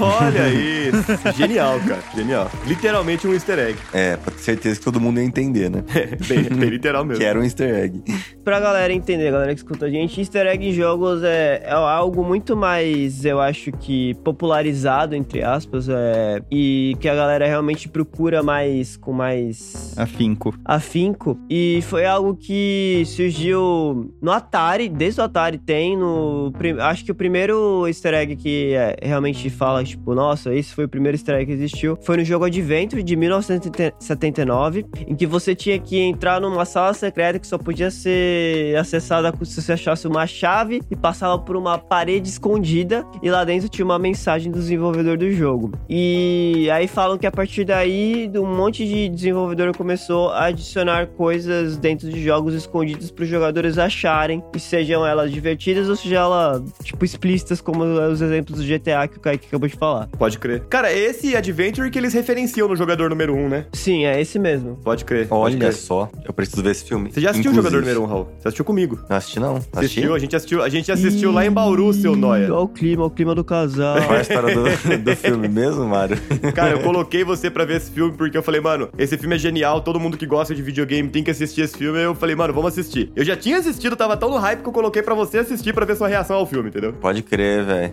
Olha isso. Genial, cara. Genial. Literalmente um easter egg. É, pra ter certeza que todo mundo ia entender, né? bem, bem literal mesmo. Que era um easter egg. Pra galera entender, galera que escuta a gente, easter egg em jogos é, é algo muito mais, eu acho que, popularizado, entre aspas, é, e que a galera realmente procura mais, com mais Afinco. afinco. E foi algo que surgiu no Atari, desde o Atari tem no. Acho que o primeiro easter egg que é, realmente fala, tipo, nossa, esse foi o primeiro egg que existiu. Foi no jogo Adventure de 1979, em que você tinha que entrar numa sala secreta que só podia ser acessada se você achasse uma chave e passava por uma parede escondida. E lá dentro tinha uma mensagem do desenvolvedor do jogo. E aí falam que a partir daí, um monte de desenvolvedor começou a adicionar coisas dentro de jogos escondidos para os jogadores acharem, e sejam elas divertidas ou sejam elas, tipo, explícitas, como os exemplos do GTA que o Kaique acabou de falar. Pode crer. Cara, é esse Adventure que eles referenciam no jogador número 1, um, né? Sim, é esse mesmo. Pode crer. pode Olha crer. só, eu preciso ver esse filme. Você já assistiu o Inclusive. jogador número 1, um, Raul? Você assistiu comigo. Não assisti, não. Assisti? Assistiu? A gente assistiu, a gente assistiu lá em Bauru, seu Noia. Olha o clima, o clima do casal. Qual é a história do, do filme mesmo, Mário? Cara, eu coloquei você pra ver esse filme porque eu falei, mano, esse filme é genial, todo mundo que gosta de videogame tem que assistir esse filme. Eu falei, mano, vamos assistir. Eu já tinha assistido, tava tão no hype que eu coloquei pra você assistir pra ver sua reação ao filme, entendeu? Pode crer, velho.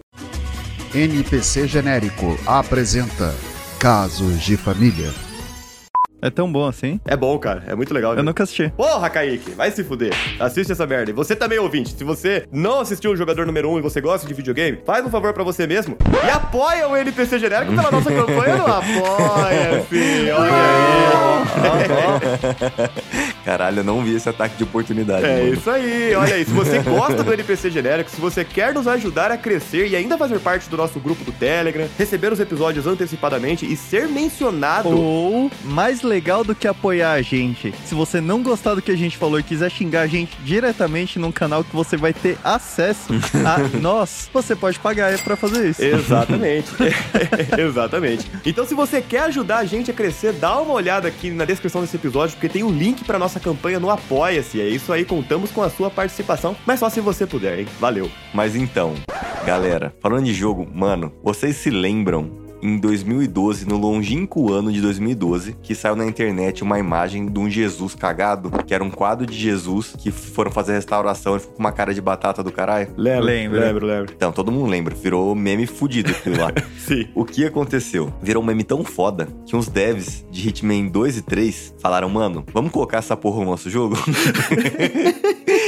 NPC Genérico apresenta Casos de Família. É tão bom assim? É bom, cara, é muito legal. Eu nunca assisti. Porra, Kaique, vai se fuder. Assiste essa merda. E você também, ouvinte, se você não assistiu o jogador número 1 um e você gosta de videogame, faz um favor pra você mesmo e apoia o NPC genérico pela nossa campanha. Não apoia, filho. Olha aí. Caralho, eu não vi esse ataque de oportunidade. É mano. isso aí, olha aí. Se você gosta do NPC genérico, se você quer nos ajudar a crescer e ainda fazer parte do nosso grupo do Telegram, receber os episódios antecipadamente e ser mencionado. Ou, mais legal do que apoiar a gente, se você não gostar do que a gente falou e quiser xingar a gente diretamente num canal que você vai ter acesso a nós, você pode pagar pra fazer isso. Exatamente. Exatamente. Então, se você quer ajudar a gente a crescer, dá uma olhada aqui na descrição desse episódio, porque tem o link pra nossa campanha no Apoia-se. É isso aí, contamos com a sua participação, mas só se você puder, hein? Valeu. Mas então, galera, falando de jogo, mano, vocês se lembram em 2012, no longínquo ano de 2012, que saiu na internet uma imagem de um Jesus cagado, que era um quadro de Jesus que foram fazer restauração e ficou com uma cara de batata do caralho? Lembro, Lembro. lembro, lembro. Então, todo mundo lembra, virou meme fudido aquilo lá. Sim. O que aconteceu? Virou um meme tão foda que uns devs de Hitman 2 e 3 falaram, mano, vamos colocar essa porra no nosso jogo?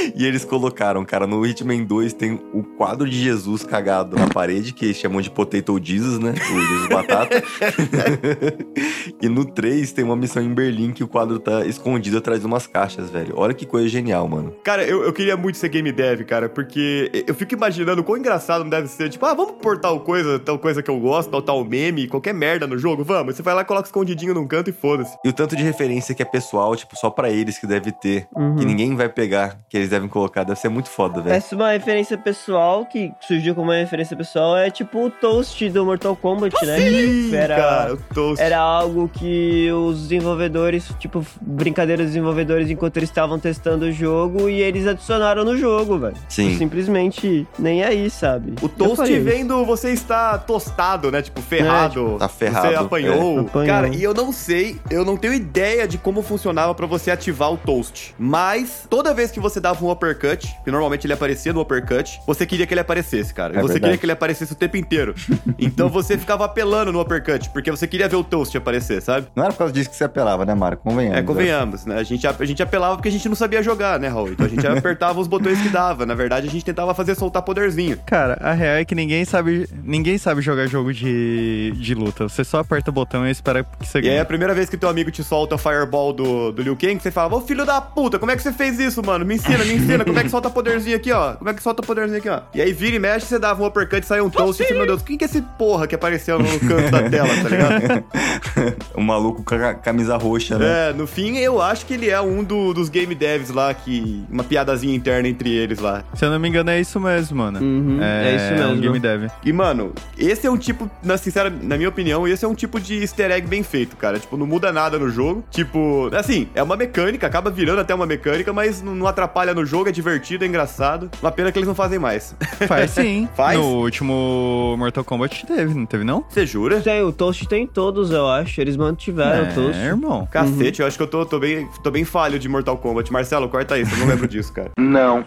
e eles colocaram, cara, no Hitman 2 tem o quadro de Jesus cagado na parede, que eles chamam de Potato Jesus, né? O Jesus Batata. e no 3 tem uma missão em Berlim que o quadro tá escondido atrás de umas caixas, velho. Olha que coisa genial, mano. Cara, eu, eu queria muito ser game dev, cara, porque eu fico imaginando quão engraçado não deve ser. Tipo, ah, vamos pôr tal coisa, tal coisa que eu gosto, tal, tal meme, qualquer merda no jogo, vamos. Você vai lá, coloca escondidinho num canto e foda-se. E o tanto de referência que é pessoal, tipo, só pra eles que deve ter, Uhum. que ninguém vai pegar, que eles devem colocar, deve ser muito foda, velho. Essa é uma referência pessoal que surgiu como uma referência pessoal é tipo o Toast do Mortal Kombat, né? Sim, Que era, cara, o Toast. era algo que os desenvolvedores, tipo, brincadeiras dos desenvolvedores enquanto eles estavam testando o jogo e eles adicionaram no jogo, velho. Sim. Simplesmente nem aí, sabe? O toast vendo você está tostado, né? Tipo, ferrado. tá ferrado, Você apanhou. é. Apanhou. Cara, e eu não sei, eu não tenho ideia de como funcionava pra você ativar o toast. Mas toda vez que você dava um uppercut, que normalmente ele aparecia no uppercut, você queria que ele aparecesse, cara. É você verdade. queria que ele aparecesse o tempo inteiro. então você ficava apelando no uppercut, porque você queria ver o toast aparecer, sabe? Não era por causa disso que você apelava, né, Mário? Convenhamos. É, convenhamos, né? A gente, a gente apelava porque a gente não sabia jogar, né, Raul? Então a gente apertava os botões que dava. Na verdade, a gente tentava fazer soltar poderzinho. Cara, a real é que ninguém sabe, ninguém sabe jogar jogo de, de luta. Você só aperta o botão e espera que você E aí, ganhe. a primeira vez que teu amigo te solta o Fireball do, do Liu Kang, você fala, ô filho da puta, como é que você fez isso, mano? Me ensina, me ensina, como é que solta poderzinho aqui, ó? Como é que solta poderzinho aqui, ó? E aí vira e mexe, você dava um uppercut e saiu um toast, e você, meu Deus, quem que é esse porra que apareceu no canto da tela, tá ligado? o maluco com a camisa roxa, né? É, no fim, eu acho que ele é um do- dos game devs lá, que... Uma piadazinha interna entre eles lá. Se eu não me engano, é isso mesmo, mano. Uhum, é isso um mesmo. game dev. E, mano, esse é um tipo, na sincera, na minha opinião, esse é um tipo de easter egg bem feito, cara. Tipo, não muda nada no jogo. Tipo, assim, é uma mecânica, acaba virando até uma mecânica, mas não, não atrapalha no jogo, é divertido, é engraçado. Uma pena que eles não fazem mais. Faz sim. Faz? No último Mortal Kombat teve, não teve não? Você jura? Tem, o Toast tem todos, eu acho. Eles mantiveram o Toast. É, irmão. Cacete, eu acho que eu tô, tô, bem, tô bem falho de Mortal Kombat. Marcelo, corta isso, eu não lembro disso, cara. Não.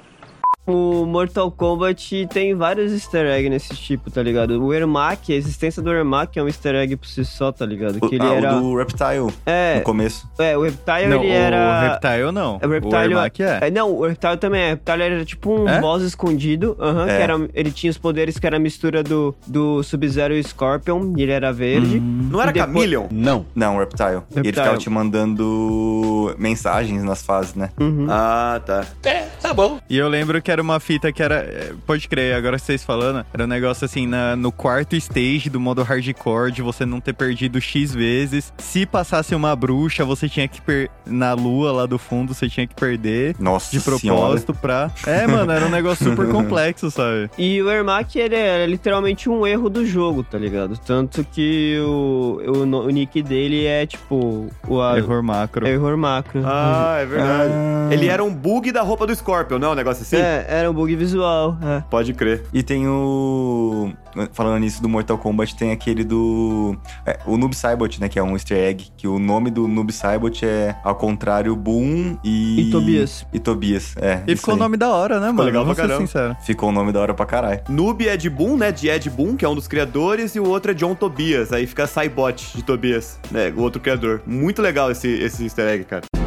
O Mortal Kombat tem vários easter eggs nesse tipo, tá ligado? O Ermac, a existência do Ermac é um easter egg por si só, tá ligado? Que ele ah, era... o do Reptile, É, no começo. é, o Reptile não, ele era... o Reptile não. O Reptile, Ermac é. Não, o Reptile também é. O Reptile era tipo um É? boss escondido. aham, É. que era, ele tinha os poderes que era a mistura do, do Sub-Zero e Scorpion. E ele era verde. Não era depois- Chameleon? Não. Não, o Reptile. E ele Reptile. ficava te mandando mensagens nas fases, né? Uhum. Ah, tá. É, tá bom. E eu lembro que era uma fita que era. é, Pode crer, agora vocês falando, era um negócio assim, na- no quarto stage do modo hardcore, de você não ter perdido X vezes. Se passasse uma bruxa, você tinha que per... Na lua lá do fundo, você tinha que perder. Nossa De propósito pra. É, mano, era um negócio super complexo, sabe? E o Ermac, ele é literalmente um erro do jogo, tá ligado? Tanto que o, o, o nick dele é tipo. O a- Error macro. error macro. Ah, é verdade. Ah. Ele era um bug da roupa do Scorpion, não é um negócio assim? É, era um bug visual. É. Pode crer. E tem o. Falando nisso do Mortal Kombat, tem aquele do. é, o Noob Saibot, né? Que é um easter egg. Que o nome do Noob Saibot é, ao contrário, Boom e. E Tobias. E Tobias, é. E ficou o nome da hora, né, mano? legal pra caramba. sincero. Ficou o nome da hora pra caralho. Noob é de Boom, né? De Ed Boon, que é um dos criadores, e o outro é John Tobias. Aí fica Saibot de Tobias, né? O outro criador. Muito legal esse, esse easter egg, cara.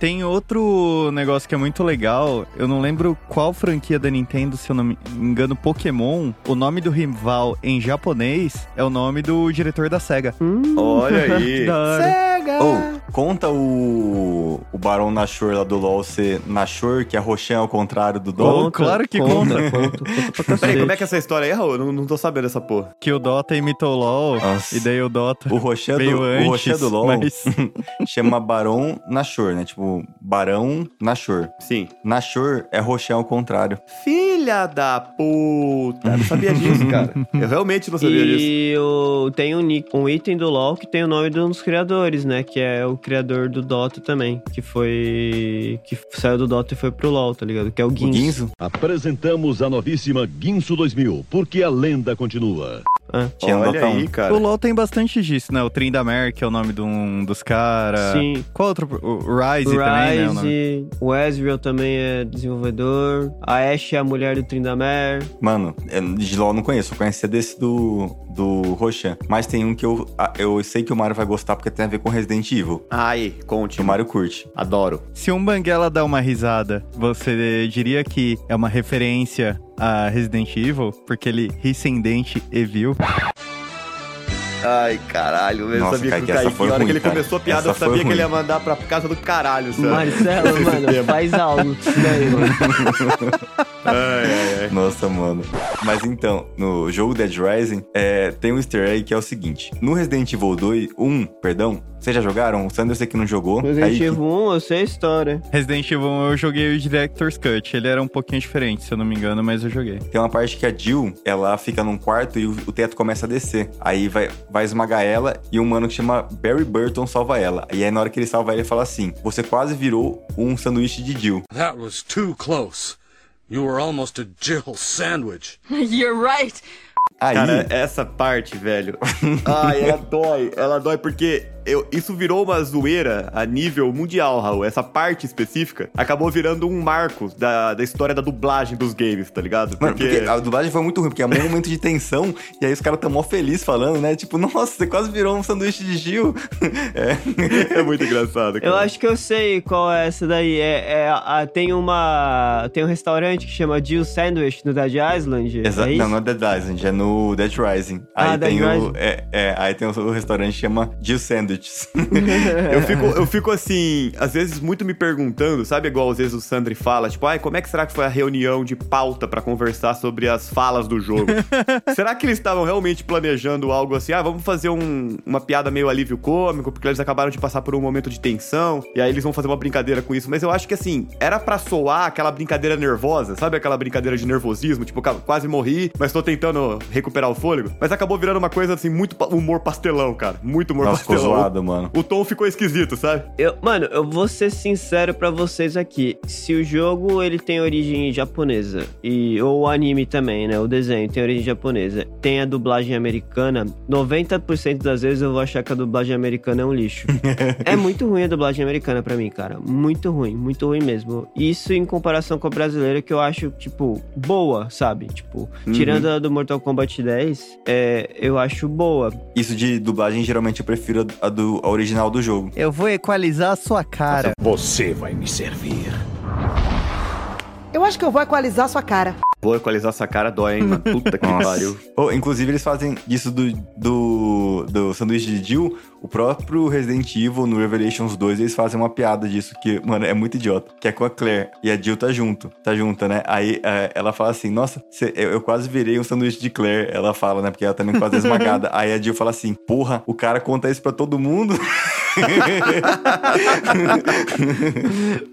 Tem outro negócio que é muito legal. Eu não lembro qual franquia da Nintendo, se eu não me engano, Pokémon. O nome do rival em japonês é o nome do diretor da SEGA. Hum, Olha aí. da hora. SEGA! Conta o, o Barão Nashor lá do LoL ser Nashor, que é Roshan ao contrário do Dota? Oh, claro que conta. conta, conta pra Peraí, como é que é essa história aí, Raul? Não, não tô sabendo dessa porra. Que o Dota imitou o LoL, Nossa. e daí o Dota O Roshan veio do, antes, o Roshan do LoL mas... chama Barão Nashor, né? Tipo, Barão Nashor. Sim. Nashor é Roshan ao contrário. Filha da puta. Eu não sabia disso, cara. Eu realmente não sabia disso. E o, tem um, um item do LoL que tem o nome de um dos criadores, né? Que é o criador do Dota também. Que foi. Que saiu do Dota e foi pro LoL, tá ligado? Que é o O Ginzo. Guinzo? Apresentamos a novíssima Guinso 2000, porque a lenda continua. Ah, Tinha Olha Dota 1. aí, cara. O LoL tem bastante disso, né? O Tryndamere, que é o nome de um dos caras. Sim. Qual outro? O o Ryze O também, né? o nome. Ryze, o Ezreal também é desenvolvedor. A Ashe é a mulher do Tryndamere. Mano, de LoL eu não conheço. Eu conhecia desse do, do Roshan. Mas tem um que eu, eu sei que o Mario vai gostar porque tem a ver com Resident Evil. Aí, Que conte. o Mario curte. Adoro. Se um Banguela dá uma risada, você diria que é uma referência a Resident Evil? Porque ele ri sem dente e viu. Ai, caralho. Eu Nossa, sabia Kaique, que o Kaique, foi na hora ruim, que ele cara. começou a piada, Essa eu sabia que ele ia mandar pra casa do caralho, sabe? Marcelo, mano, tema. faz algo daí, mano. Ai, ai, ai. Nossa, mano. Mas então, no jogo Dead Rising, é, tem um easter egg que é o seguinte. No Resident Evil 2, 1, perdão, vocês já jogaram? O Sandro eu sei que não jogou. Resident que- Evil 1, eu sei a história. Resident Evil 1 eu joguei o Director's Cut. Ele era um pouquinho diferente, se eu não me engano, mas eu joguei. Tem uma parte que a Jill, ela fica num quarto e o, o teto começa a descer. Aí vai, vai esmagar ela e um mano que chama Barry Burton salva ela. E aí na hora que ele salva ela, ele fala assim: Você quase virou um sanduíche de Jill. That was too close. You were almost a Jill sandwich. You're right. Aí, Cara, essa parte, velho. Ai, ela dói. Ela dói porque eu- isso virou uma zoeira a nível mundial, Raul. Essa parte específica acabou virando um marco da, da história da dublagem dos games, tá ligado? Mano, porque a dublagem foi muito ruim, porque é um momento de tensão, e aí os caras tão mó felizes falando, né? Tipo, nossa, você quase virou um sanduíche de Gil. É, é muito engraçado, cara. Eu acho que eu sei qual é essa daí. É, é a- tem uma. Tem um restaurante que chama Jill Sandwich no Dead Island. Exa é isso? não, não é Dead Island, é no Dead Rising. Ah, Aí Dead tem o. Rising. É, é, aí tem o, o restaurante que chama Jill Sandwiches. Eu fico, eu fico assim, às vezes muito me perguntando, sabe? Igual às vezes o Sandri fala, tipo, ai, como é que será que foi a reunião de pauta pra conversar sobre as falas do jogo? será que eles estavam realmente planejando algo assim? Ah, vamos fazer um- uma piada meio alívio cômico, porque eles acabaram de passar por um momento de tensão, e aí eles vão fazer uma brincadeira com isso. Mas eu acho que assim, era pra soar aquela brincadeira nervosa, sabe? Aquela brincadeira de nervosismo, tipo, quase morri, mas tô tentando recuperar o fôlego. Mas acabou virando uma coisa assim, muito humor pastelão, cara. Muito humor Nossa, pastelão. Zoado, mano. O tom ficou esquisito, sabe? Eu, mano, eu vou ser sincero pra vocês aqui. Se o jogo ele tem origem japonesa e ou o anime também, né? O desenho tem origem japonesa, tem a dublagem americana, 90% das vezes eu vou achar que a dublagem americana é um lixo. é muito ruim a dublagem americana pra mim, cara. Muito ruim, muito ruim mesmo. Isso em comparação com a brasileira que eu acho tipo boa, sabe? Tipo, Uhum. tirando a do Mortal Kombat 10, é, eu acho boa. Isso de dublagem, geralmente eu prefiro a, do, a original do jogo. Eu vou equalizar a sua cara. Você vai me servir. Eu acho que eu vou equalizar sua cara. Vou equalizar essa cara, dói, hein, mano. Puta que pariu. Oh, inclusive, eles fazem isso do, do, do sanduíche de Jill. O próprio Resident Evil, no Revelations 2, eles fazem uma piada disso, que, mano, é muito idiota. Que é com a Claire. E a Jill tá junto. Tá junta, né? Aí é, ela fala assim: Nossa, cê- eu, eu quase virei um sanduíche de Claire. Ela fala, né? Porque ela também quase é esmagada. Aí a Jill fala assim: Porra, o cara conta isso pra todo mundo.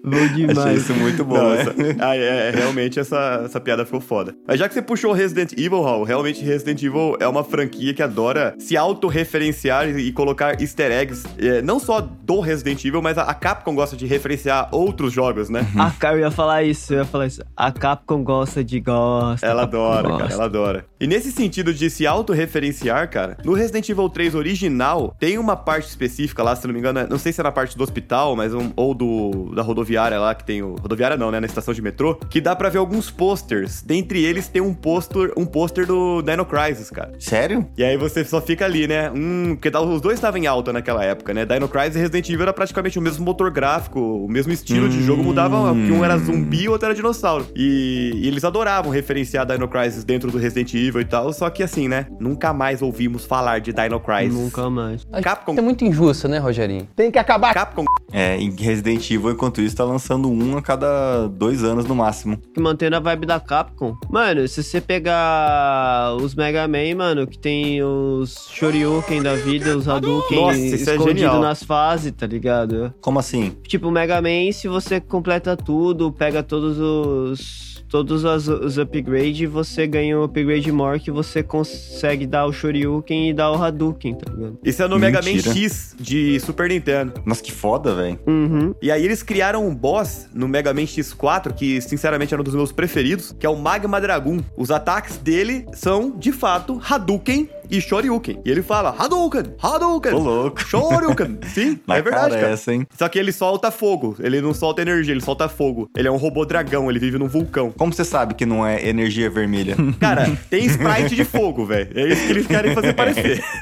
Bom demais. Achei isso muito bom, Não, né? essa- ah, é, é, realmente essa, essa piada ficou foda. Mas já que você puxou Resident Evil, Raul, realmente Resident Evil é uma franquia que adora se autorreferenciar e colocar easter eggs, é, não só do Resident Evil, mas a, Capcom gosta de referenciar outros jogos, né? A cara eu ia falar isso, eu ia falar isso. A Capcom gosta de gosta. Ela adora, cara, gosta. ela adora. E nesse sentido de se autorreferenciar, cara, no Resident Evil 3 original, tem uma parte específica lá, se não me engano, é- não sei se é na parte do hospital, mas um- ou do da rodoviária lá, que tem o... Rodoviária não, né? Na estação de metrô, que dá pra ver alguns posters. Dentre eles tem um pôster um pôster do Dino Crisis, cara. Sério? E aí você só fica ali, né? Hum, porque os dois estavam em alta naquela época, né? Dino Crisis e Resident Evil era praticamente o mesmo motor gráfico, o mesmo estilo de jogo, mudava que um era zumbi e o outro era dinossauro. E, e eles adoravam referenciar Dino Crisis dentro do Resident Evil e tal, só que assim, né? Nunca mais ouvimos falar de Dino Crisis. Nunca mais. Capcom É muito injusta, né, Rogério? Rogerinho. Tem que acabar. Capcom. É, em Resident Evil, enquanto isso, tá lançando um a cada dois anos no máximo. Que mantendo a vibe da Capcom. Mano, se você pegar os Mega Man, mano, que tem os Shoryuken da vida, os Hadouken Nossa, isso é nas fases, tá ligado? Como assim? Tipo, o Mega Man, se você completa tudo, pega todos os. Todos os, os upgrades, você ganha um upgrade more que você consegue dar o Shoryuken e dar o Hadouken, tá ligado? Isso é no Mega Man Mentira. X de Super Nintendo. Nossa, que foda, velho. Uhum. E aí eles criaram um boss no Mega Man X4, que sinceramente era um dos meus preferidos, que é o Magma Dragoon. Os ataques dele são, de fato, Hadouken e Shoryuken. E ele fala, Hadouken, Hadouken, Ô, louco. Shoryuken. Sim, Na é verdade, cara cara. hein? Só que ele solta fogo, ele não solta energia, ele solta fogo. Ele é um robô dragão, ele vive num vulcão. Como você sabe que não é energia vermelha? Cara, tem sprite de fogo, velho. É isso que eles querem fazer parecer.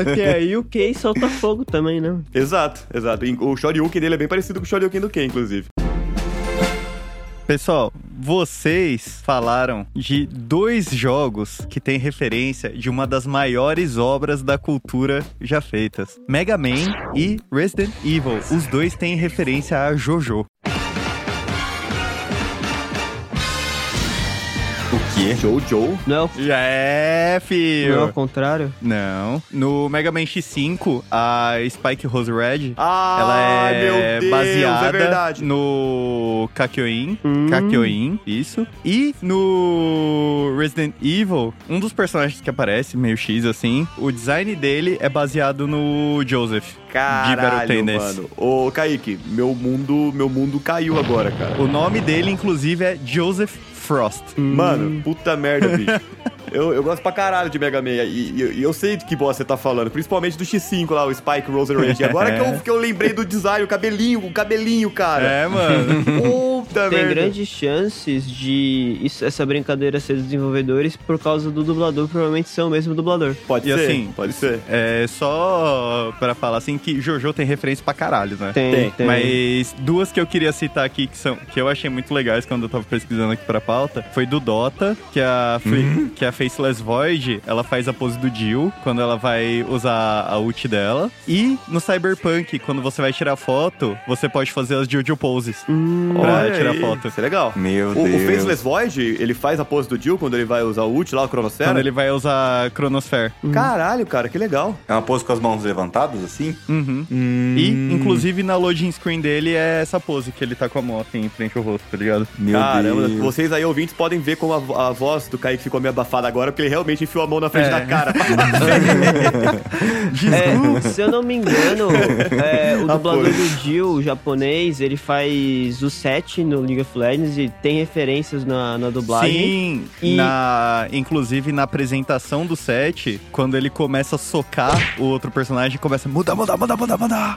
Até aí o Kei solta fogo também, né? exato, exato. E O Shoryuken dele é bem parecido com o Shoryuken do Ken, inclusive. Pessoal, vocês falaram de dois jogos que têm referência de uma das maiores obras da cultura já feitas: Mega Man e Resident Evil. Os dois têm referência a JoJo. Quê? Jojo? Não é Já é, filho. não é o contrário? Não. No Mega Man X5, a Spike Rose Red, Ah, ela é meu Deus, baseada é verdade. no Kakyoin. Hum. Kakyoin, isso. E no Resident Evil, um dos personagens que aparece, meio X assim, o design dele é baseado no Joseph. Caralho, mano. Ô, Kaique, meu mundo, meu mundo caiu agora, cara. O nome dele, inclusive, é Joseph Frost. Mano, puta merda, bicho. Eu, eu gosto pra caralho de Mega Man e, e- e eu sei de que boss você tá falando, principalmente do X5 lá, o Spike Rose Range. E agora que eu, que eu lembrei do design, o cabelinho, o cabelinho, cara. É, mano. Puta Tem merda. grandes chances de isso- essa brincadeira ser dos desenvolvedores por causa do dublador, provavelmente ser o mesmo dublador. Pode E ser, assim, pode ser. É só pra falar assim que Jojo tem referência pra caralho, né? Tem, Tem, tem. Mas duas que eu queria citar aqui que são que eu achei muito legais quando eu tava pesquisando aqui pra pauta foi do Dota, que a Fre- que a Faceless Void, ela faz a pose do Jill quando ela vai usar a ult dela. E no Cyberpunk, quando você vai tirar foto, você pode fazer as Jojo poses pra Olha tirar aí, foto. Isso é legal. Meu o, o Deus. Faceless Void, ele faz a pose do Jill quando ele vai usar o ult lá, o Cronosfera. Quando ele vai usar Chronosphere. Caralho, cara, que legal. É uma pose com as mãos levantadas, assim? Uhum. E, inclusive, na loading screen dele é essa pose que ele tá com a moto em frente ao rosto, tá ligado? Meu Caramba, Deus. vocês aí ouvintes podem ver como a, a voz do Kaique ficou meio abafada agora, porque ele realmente enfiou a mão na frente É. da cara. É, se eu não me engano, é, o Ah, dublador pô. do Jill, o japonês, ele faz o set no League of Legends e tem referências na, na dublagem. Sim, E- na, inclusive na apresentação do set, quando ele começa a socar o outro personagem, começa a mudar, mudar, mudar, mudar, mudar.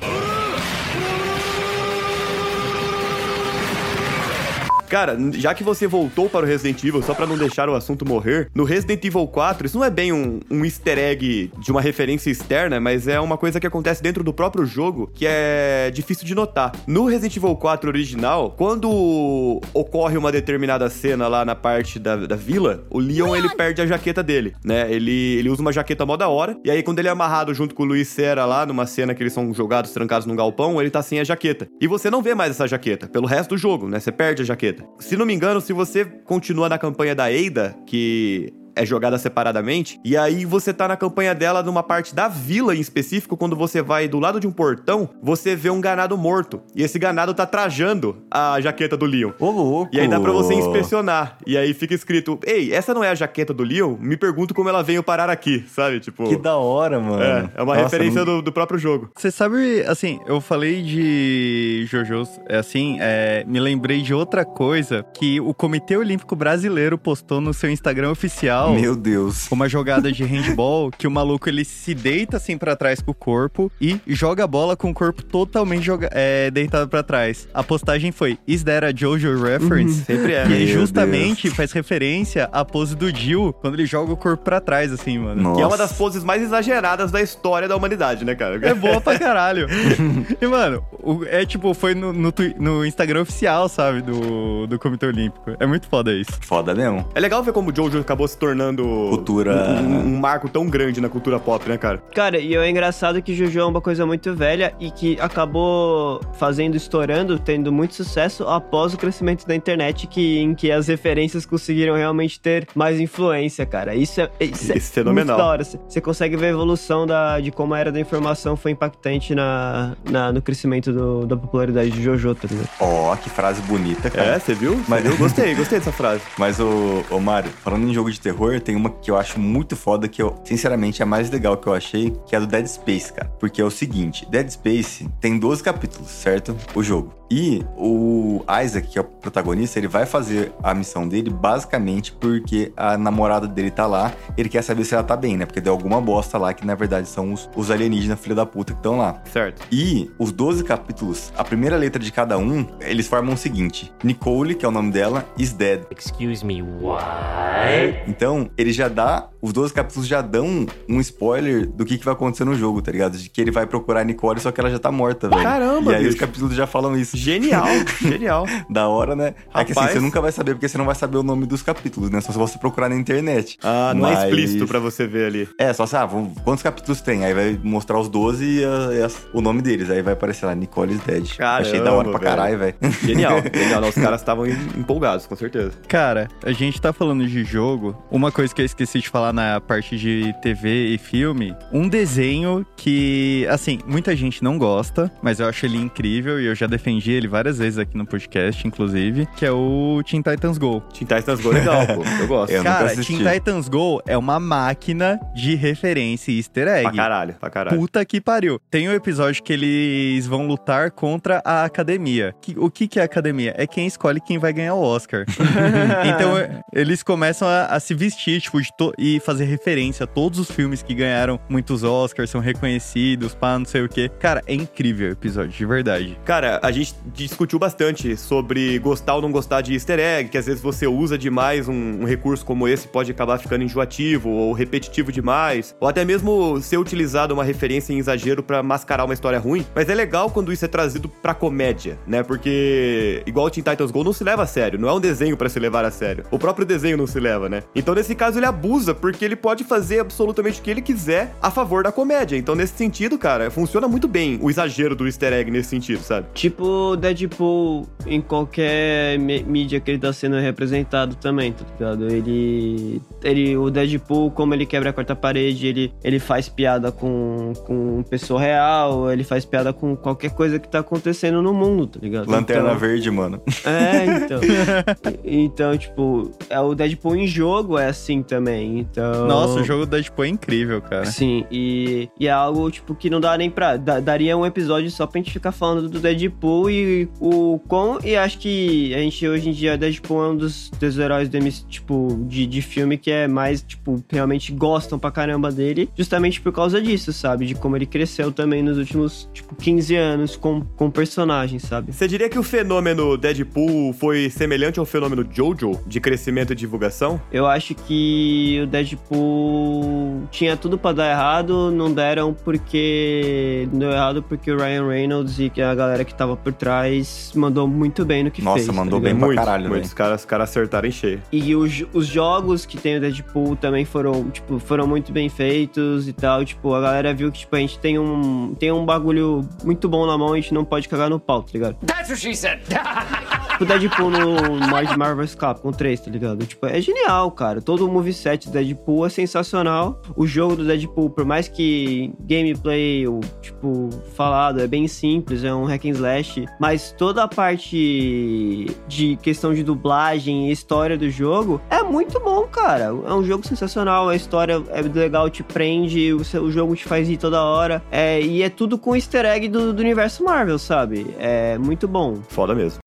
Cara, já que você voltou para o Resident Evil, só pra não deixar o assunto morrer, no Resident Evil 4, isso não é bem um, um easter egg de uma referência externa, mas é uma coisa que acontece dentro do próprio jogo que é difícil de notar. No Resident Evil 4 original, quando ocorre uma determinada cena lá na parte da, da vila, o Leon ele perde a jaqueta dele, né? Ele, ele usa uma jaqueta mó da hora, e aí quando ele é amarrado junto com o Luiz Serra lá, numa cena que eles são jogados, trancados num galpão, ele tá sem a jaqueta. E você não vê mais essa jaqueta pelo resto do jogo, né? Você perde a jaqueta. Se não me engano, se você continua na campanha da Ada, que é jogada separadamente, e aí você tá na campanha dela numa parte da vila em específico, quando você vai do lado de um portão, você vê um ganado morto. E esse ganado tá trajando a jaqueta do Leon. Ô, louco. E aí dá pra você inspecionar. E aí fica escrito: Ei, essa não é a jaqueta do Leon? Me pergunto como ela veio parar aqui, sabe? Tipo. Que da hora, mano. É, é uma Nossa, referência não- do, do próprio jogo. Você sabe, assim, eu falei de JoJo's, é assim, é, me lembrei de outra coisa que o Comitê Olímpico Brasileiro postou no seu Instagram oficial. Meu Deus. Uma jogada de handball que o maluco ele se deita assim pra trás com o corpo e joga a bola com o corpo totalmente joga é, deitado pra trás. A postagem foi Is that a JoJo reference? Sempre é. Que Meu justamente faz referência à pose do Jill quando ele joga o corpo pra trás, assim, mano. Nossa. Que é uma das poses mais exageradas da história da humanidade, né, cara? É boa pra caralho. e, mano, o- é tipo, foi no, no, no Instagram oficial, sabe, do, do Comitê Olímpico. É muito foda isso. Foda mesmo. É legal ver como o Jojo acabou se tornando tornando Cultura- um, um marco tão grande na cultura pop, né, cara? Cara, e é engraçado que Jojo é uma coisa muito velha e que acabou fazendo, estourando, tendo muito sucesso após o crescimento da internet, que, em que as referências conseguiram realmente ter mais influência, cara. Isso é, isso é, Isso é fenomenal. muito da hora. Você consegue ver a evolução da, de como a era da informação foi impactante na, na- no crescimento do- da popularidade de Jojo, tá ligado? Ó, que frase bonita, cara. É, você viu? Mas- Eu gostei, gostei dessa frase. Mas, ô, ô Mário, falando em jogo de terror, tem uma que eu acho muito foda, que eu, sinceramente, é a mais legal que eu achei, que é a do Dead Space, cara. Porque é o seguinte, Dead Space tem 12 capítulos, certo? O jogo. E o Isaac, que é o protagonista, ele vai fazer a missão dele basicamente porque a namorada dele tá lá, ele quer saber se ela tá bem, né? Porque deu alguma bosta lá, que na verdade são os, os alienígenas filha da puta que estão lá. Certo. E os 12 capítulos, a primeira letra de cada um, eles formam o seguinte: Nicole, que é o nome dela, is dead. Excuse me, what? Então, ele já dá, os 12 capítulos já dão um spoiler do que, que vai acontecer no jogo, tá ligado? De que ele vai procurar a Nicole, só que ela já tá morta, velho. Caramba, E aí os bicho. capítulos já falam isso. Genial, genial. Da hora, né? É que assim, Rapaz. você nunca vai saber, porque você não vai saber o nome dos capítulos, né? Só se você procurar na internet. Ah, não Mas- é explícito pra você ver ali. É, só assim, ah, quantos capítulos tem? Aí vai mostrar os 12 e, a- e as- o nome deles. Aí vai aparecer lá, Nicole is Dead. Caramba, Achei da hora pra caralho, velho. Genial, genial. Os caras estavam em- empolgados, com certeza. Cara, a gente tá falando de jogo. Uma coisa que eu esqueci de falar na parte de TV e filme, um desenho que, assim, muita gente não gosta, mas eu acho ele incrível e eu já defendi ele várias vezes aqui no podcast, inclusive, que é o Teen Titans Go. Teen Titans Go é legal, pô. Eu gosto. Eu Cara. Teen Titans Go é uma máquina de referência e easter egg. Pra caralho, pra caralho. Puta que pariu. Tem um episódio que eles vão lutar contra a academia. O que, que é a academia? É quem escolhe quem vai ganhar o Oscar. então, eles começam a, a se vestir, tipo, e fazer referência a todos os filmes que ganharam muitos Oscars, são reconhecidos, pá, não sei o quê. Cara, é incrível o episódio, de verdade. Cara, a gente discutiu bastante sobre gostar ou não gostar de easter egg, que às vezes você usa demais um, um recurso como esse pode acabar ficando enjoativo ou repetitivo demais, ou até mesmo ser utilizado uma referência em exagero pra mascarar uma história ruim. Mas é legal quando isso é trazido pra comédia, né? Porque igual o Teen Titans Go não se leva a sério, não é um desenho pra se levar a sério. O próprio desenho não se leva, né? Então nesse caso ele abusa porque ele pode fazer absolutamente o que ele quiser a favor da comédia. Então nesse sentido, cara, funciona muito bem o exagero do easter egg nesse sentido, sabe? Tipo Deadpool em qualquer mí- mídia que ele tá sendo representado também, tá ligado? Ele. ele o Deadpool, como ele quebra a quarta parede, ele, ele faz piada com, com pessoa real, ele faz piada com qualquer coisa que tá acontecendo no mundo, tá ligado? Lanterna Então- Verde, mano. É, então. então, tipo, é o Deadpool em jogo é assim também. Então. Nossa, o jogo do Deadpool é incrível, cara. Sim, e, e é algo, tipo, que não dá nem pra. da- daria um episódio só pra gente ficar falando do Deadpool e o com. E acho que a gente hoje em dia, Deadpool é um dos, dos heróis do MC, tipo, de, de filme que é mais, tipo, realmente gostam pra caramba dele, justamente por causa disso, sabe? De como ele cresceu também nos últimos, tipo, 15 anos com, com o personagem, sabe? Você diria que o fenômeno Deadpool foi semelhante ao fenômeno Jojo, de crescimento e divulgação? Eu acho que o Deadpool tinha tudo pra dar errado, não deram porque. Não deu errado porque o Ryan Reynolds e a galera que tava por trás mandou muito bem no que Nossa, fez. tá mandou ligado? bem pra muito, caralho, muito. velho. Os caras, os caras acertaram em cheio. E os, os jogos que tem o Deadpool também foram, tipo, foram muito bem feitos e tal. Tipo, a galera viu que, tipo, a gente tem um, tem um bagulho muito bom na mão e a gente não pode cagar no pau, tá ligado? That's what she said. o Deadpool no Mar- Marvel vs Capcom 3, tá ligado? Tipo, é genial, cara. Todo o moveset do Deadpool é sensacional. O jogo do Deadpool, por mais que gameplay, o, tipo, falado, é bem simples, é um hack and slash, mas toda a parte de questão de dublagem e história do jogo é muito bom, cara. É um jogo sensacional, a história é legal, te prende, o, seu- o jogo te faz ir toda hora. É, e é tudo com easter egg do, do universo Marvel, sabe? É muito bom. Foda mesmo.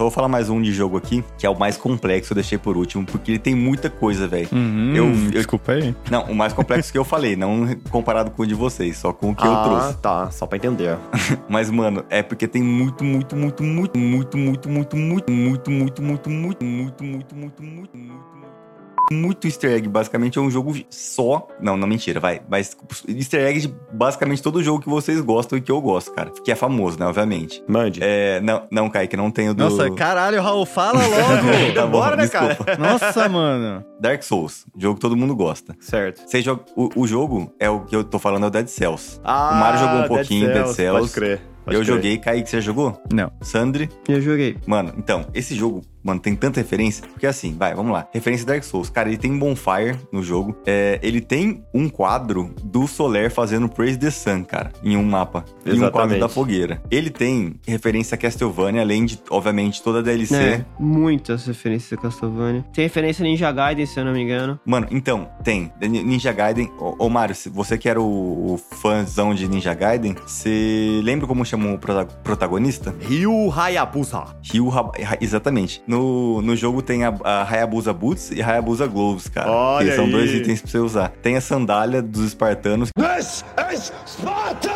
Só vou falar mais um de jogo aqui, que é o mais complexo, eu deixei por último, porque ele tem muita coisa, velho. Uhum, Eu- eu- Desculpa aí. Não, o mais complexo que eu falei, não comparado com o de vocês, só com o que eu ah, trouxe. tá. Só pra entender. Mas, mano, é porque tem muito, muito, muito, muito, muito, muito, muito, muito, muito, muito, muito, muito, muito, muito, muito, muito, muito, muito. Muito easter egg. Basicamente é um jogo só. Não, não mentira, vai. Mas easter egg de basicamente todo jogo que vocês gostam e que eu gosto, cara. Que é famoso, né? Obviamente. Mande. É, não, não, Kaique, não tenho do. Nossa, caralho, Raul, fala logo! Tá bom, Bora, né, cara? Nossa, mano. Dark Souls, jogo que todo mundo gosta. Certo. Você joga, o, o jogo é o que eu tô falando, é o Dead Cells. Ah, o Mario jogou um pouquinho Dead Cells. Pode crer. pode eu crer. joguei, Kaique, você já jogou? Não. Sandri? Eu joguei. Mano, então, esse jogo, mano, tem tanta referência. Porque assim, vai, vamos lá. Referência Dark Souls. Cara, ele tem um bonfire no jogo. É, ele tem um quadro do Soler fazendo Praise the Sun, cara, em um mapa. Em um quadro Exatamente. da fogueira. Ele tem referência a Castlevania, além de, obviamente, toda a DLC. É, muitas referências a Castlevania. Tem referência a Ninja Gaiden, se eu não me engano. Mano, então, tem. Ninja Gaiden. Ô, ô Mário, se você que era o, o fãzão de Ninja Gaiden, você lembra como chama o prota- protagonista? Ryu Hayabusa. Ryu Ha- Ha- Exatamente. No, no jogo tem a, a Hayabusa Boots e Hayabusa Gloves, cara. Olha que são aí. dois itens pra você usar. Tem a sandália dos espartanos, This is Sparta!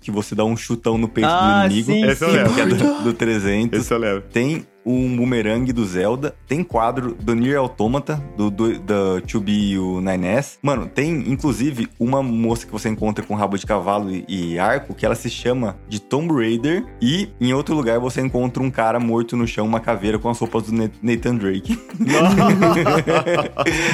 que você dá um chutão no peito Ah, do inimigo. sim, Esse eu lembro. Que é do, do 300. Esse eu lembro. Tem um boomerang do Zelda, tem quadro do Nier Automata, do, do, da 2B e o 9S. Mano, tem inclusive uma moça que você encontra com rabo de cavalo e, e arco, que ela se chama de Tomb Raider, e em outro lugar você encontra um cara morto no chão, uma caveira com as roupas do Na- Nathan Drake.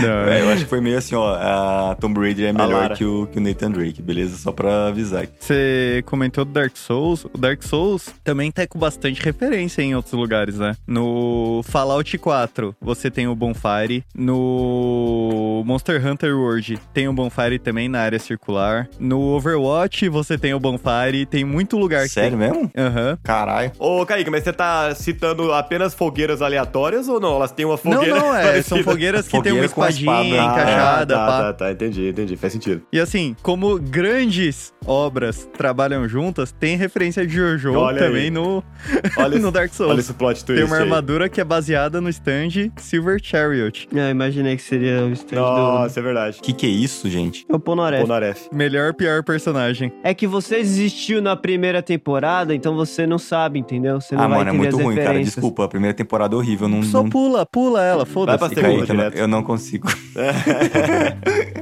Não, É, eu acho que foi meio assim, ó, a Tomb Raider é melhor que o, que o Nathan Drake, beleza? Só pra avisar. Você comentou do Dark Souls. O Dark Souls também tá com bastante referência em outros lugares, né? No Fallout 4, você tem o Bonfire. No Monster Hunter World, tem o Bonfire também na área circular. No Overwatch, você tem o Bonfire. Tem muito lugar que Sério tem. mesmo? Aham. Caralho. Ô, Kaique, mas você tá citando apenas fogueiras aleatórias ou não? Elas têm uma Não, fogueira não, é. São parecida? fogueiras que tem uma Fogueira com a espadinha espada. encaixada, ah, pá. tá, tá, tá, entendi, entendi, faz sentido. E assim, como grandes obras trabalham juntas, tem referência de Jojo Olha também aí. no, Olha no esse- Dark Souls. Olha esse plot twist Tem uma aí. armadura que é baseada no stand Silver Chariot. Eu imaginei que seria o stand Nossa, é verdade. O que, que é isso, gente? do... É o Polnareff. Polnareff. Melhor pior personagem. É que você existiu na primeira temporada, então você não sabe, entendeu? Você não Ah, vai mano, é muito ruim, cara. Desculpa, a primeira temporada é horrível. Não, Só não... pula, pula ela, Vai foda-se. pra segunda que eu, não, direto. eu não consigo.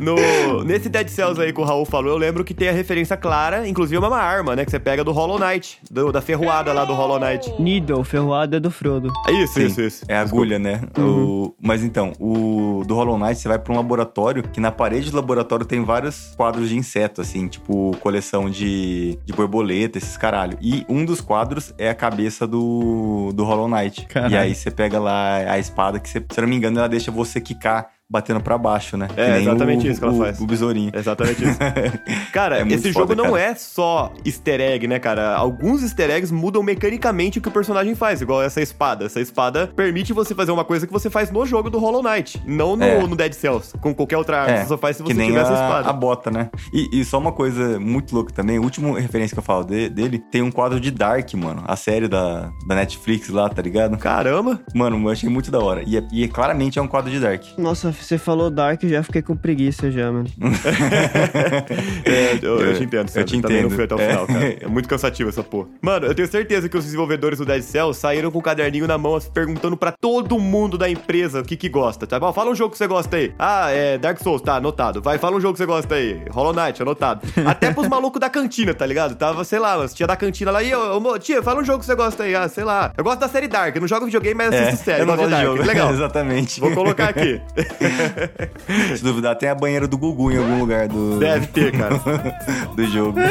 No, nesse Dead Cells aí que o Raul falou, eu lembro que tem a referência clara, inclusive é uma arma, né? Que você pega do Hollow Knight, do- da ferroada lá do Hollow Knight. Needle, ferroada do Frodo. É isso, Sim, isso, isso. É agulha, né? O- Mas então, o do Hollow Knight, você vai pra um laboratório, que na parede do laboratório tem vários quadros de inseto, assim, tipo coleção de, de borboleta, esses caralho. E um dos quadros é a cabeça do, do Hollow Knight. Caralho. E aí você pega lá a espada, que você, se eu não me engano, ela deixa você quicar batendo pra baixo, né? É, Que nem exatamente o- isso que ela o- faz. O besourinho. Exatamente isso. Cara, É esse foda, jogo não cara. é só easter egg, né, cara? Alguns easter eggs mudam mecanicamente o que o personagem faz, igual essa espada. Essa espada permite você fazer uma coisa que você faz no jogo do Hollow Knight, não no, É. no Dead Cells. Com qualquer outra arma, você só faz se que você nem tiver a, essa espada. a bota, né? E, e só uma coisa muito louca também, a última referência que eu falo de- dele, tem um quadro de Dark, mano. A série da, da Netflix lá, tá ligado? Caramba! Mano, eu achei muito da hora. E, é- e é- claramente é um quadro de Dark. Nossa, você falou Dark, eu já fiquei com preguiça já, mano. É, eu, eu Eu- te entendo, eu Sandro. te Também não entendo. fui até o É. final, cara. É muito cansativo essa porra. Mano, eu tenho certeza que os desenvolvedores do Dead Cells saíram com o caderninho na mão, perguntando pra todo mundo da empresa o que que gosta, tá? bom? Fala um jogo que você gosta aí. Ah, é Dark Souls, tá, anotado. Vai, fala um jogo que você gosta aí. Hollow Knight, anotado. Até pros malucos da cantina, tá ligado? Tava, sei lá, tia da cantina lá. E, ô, ô, tia, fala um jogo que você gosta aí. Ah, sei lá. Eu gosto da série Dark. Eu não jogo videogame, mas assisto série. É, eu não gosto gosto de Dark. jogo. Legal. Exatamente. Vou colocar aqui. Se duvidar, tem a banheira do Gugu em algum lugar do... Deve ter, cara. do jogo.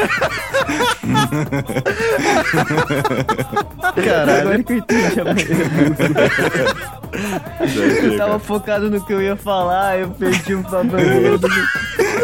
Caralho. Agora que eu entendi a maneira Deve ter, Eu tava focado no que eu ia falar, eu perdi o banheiro do...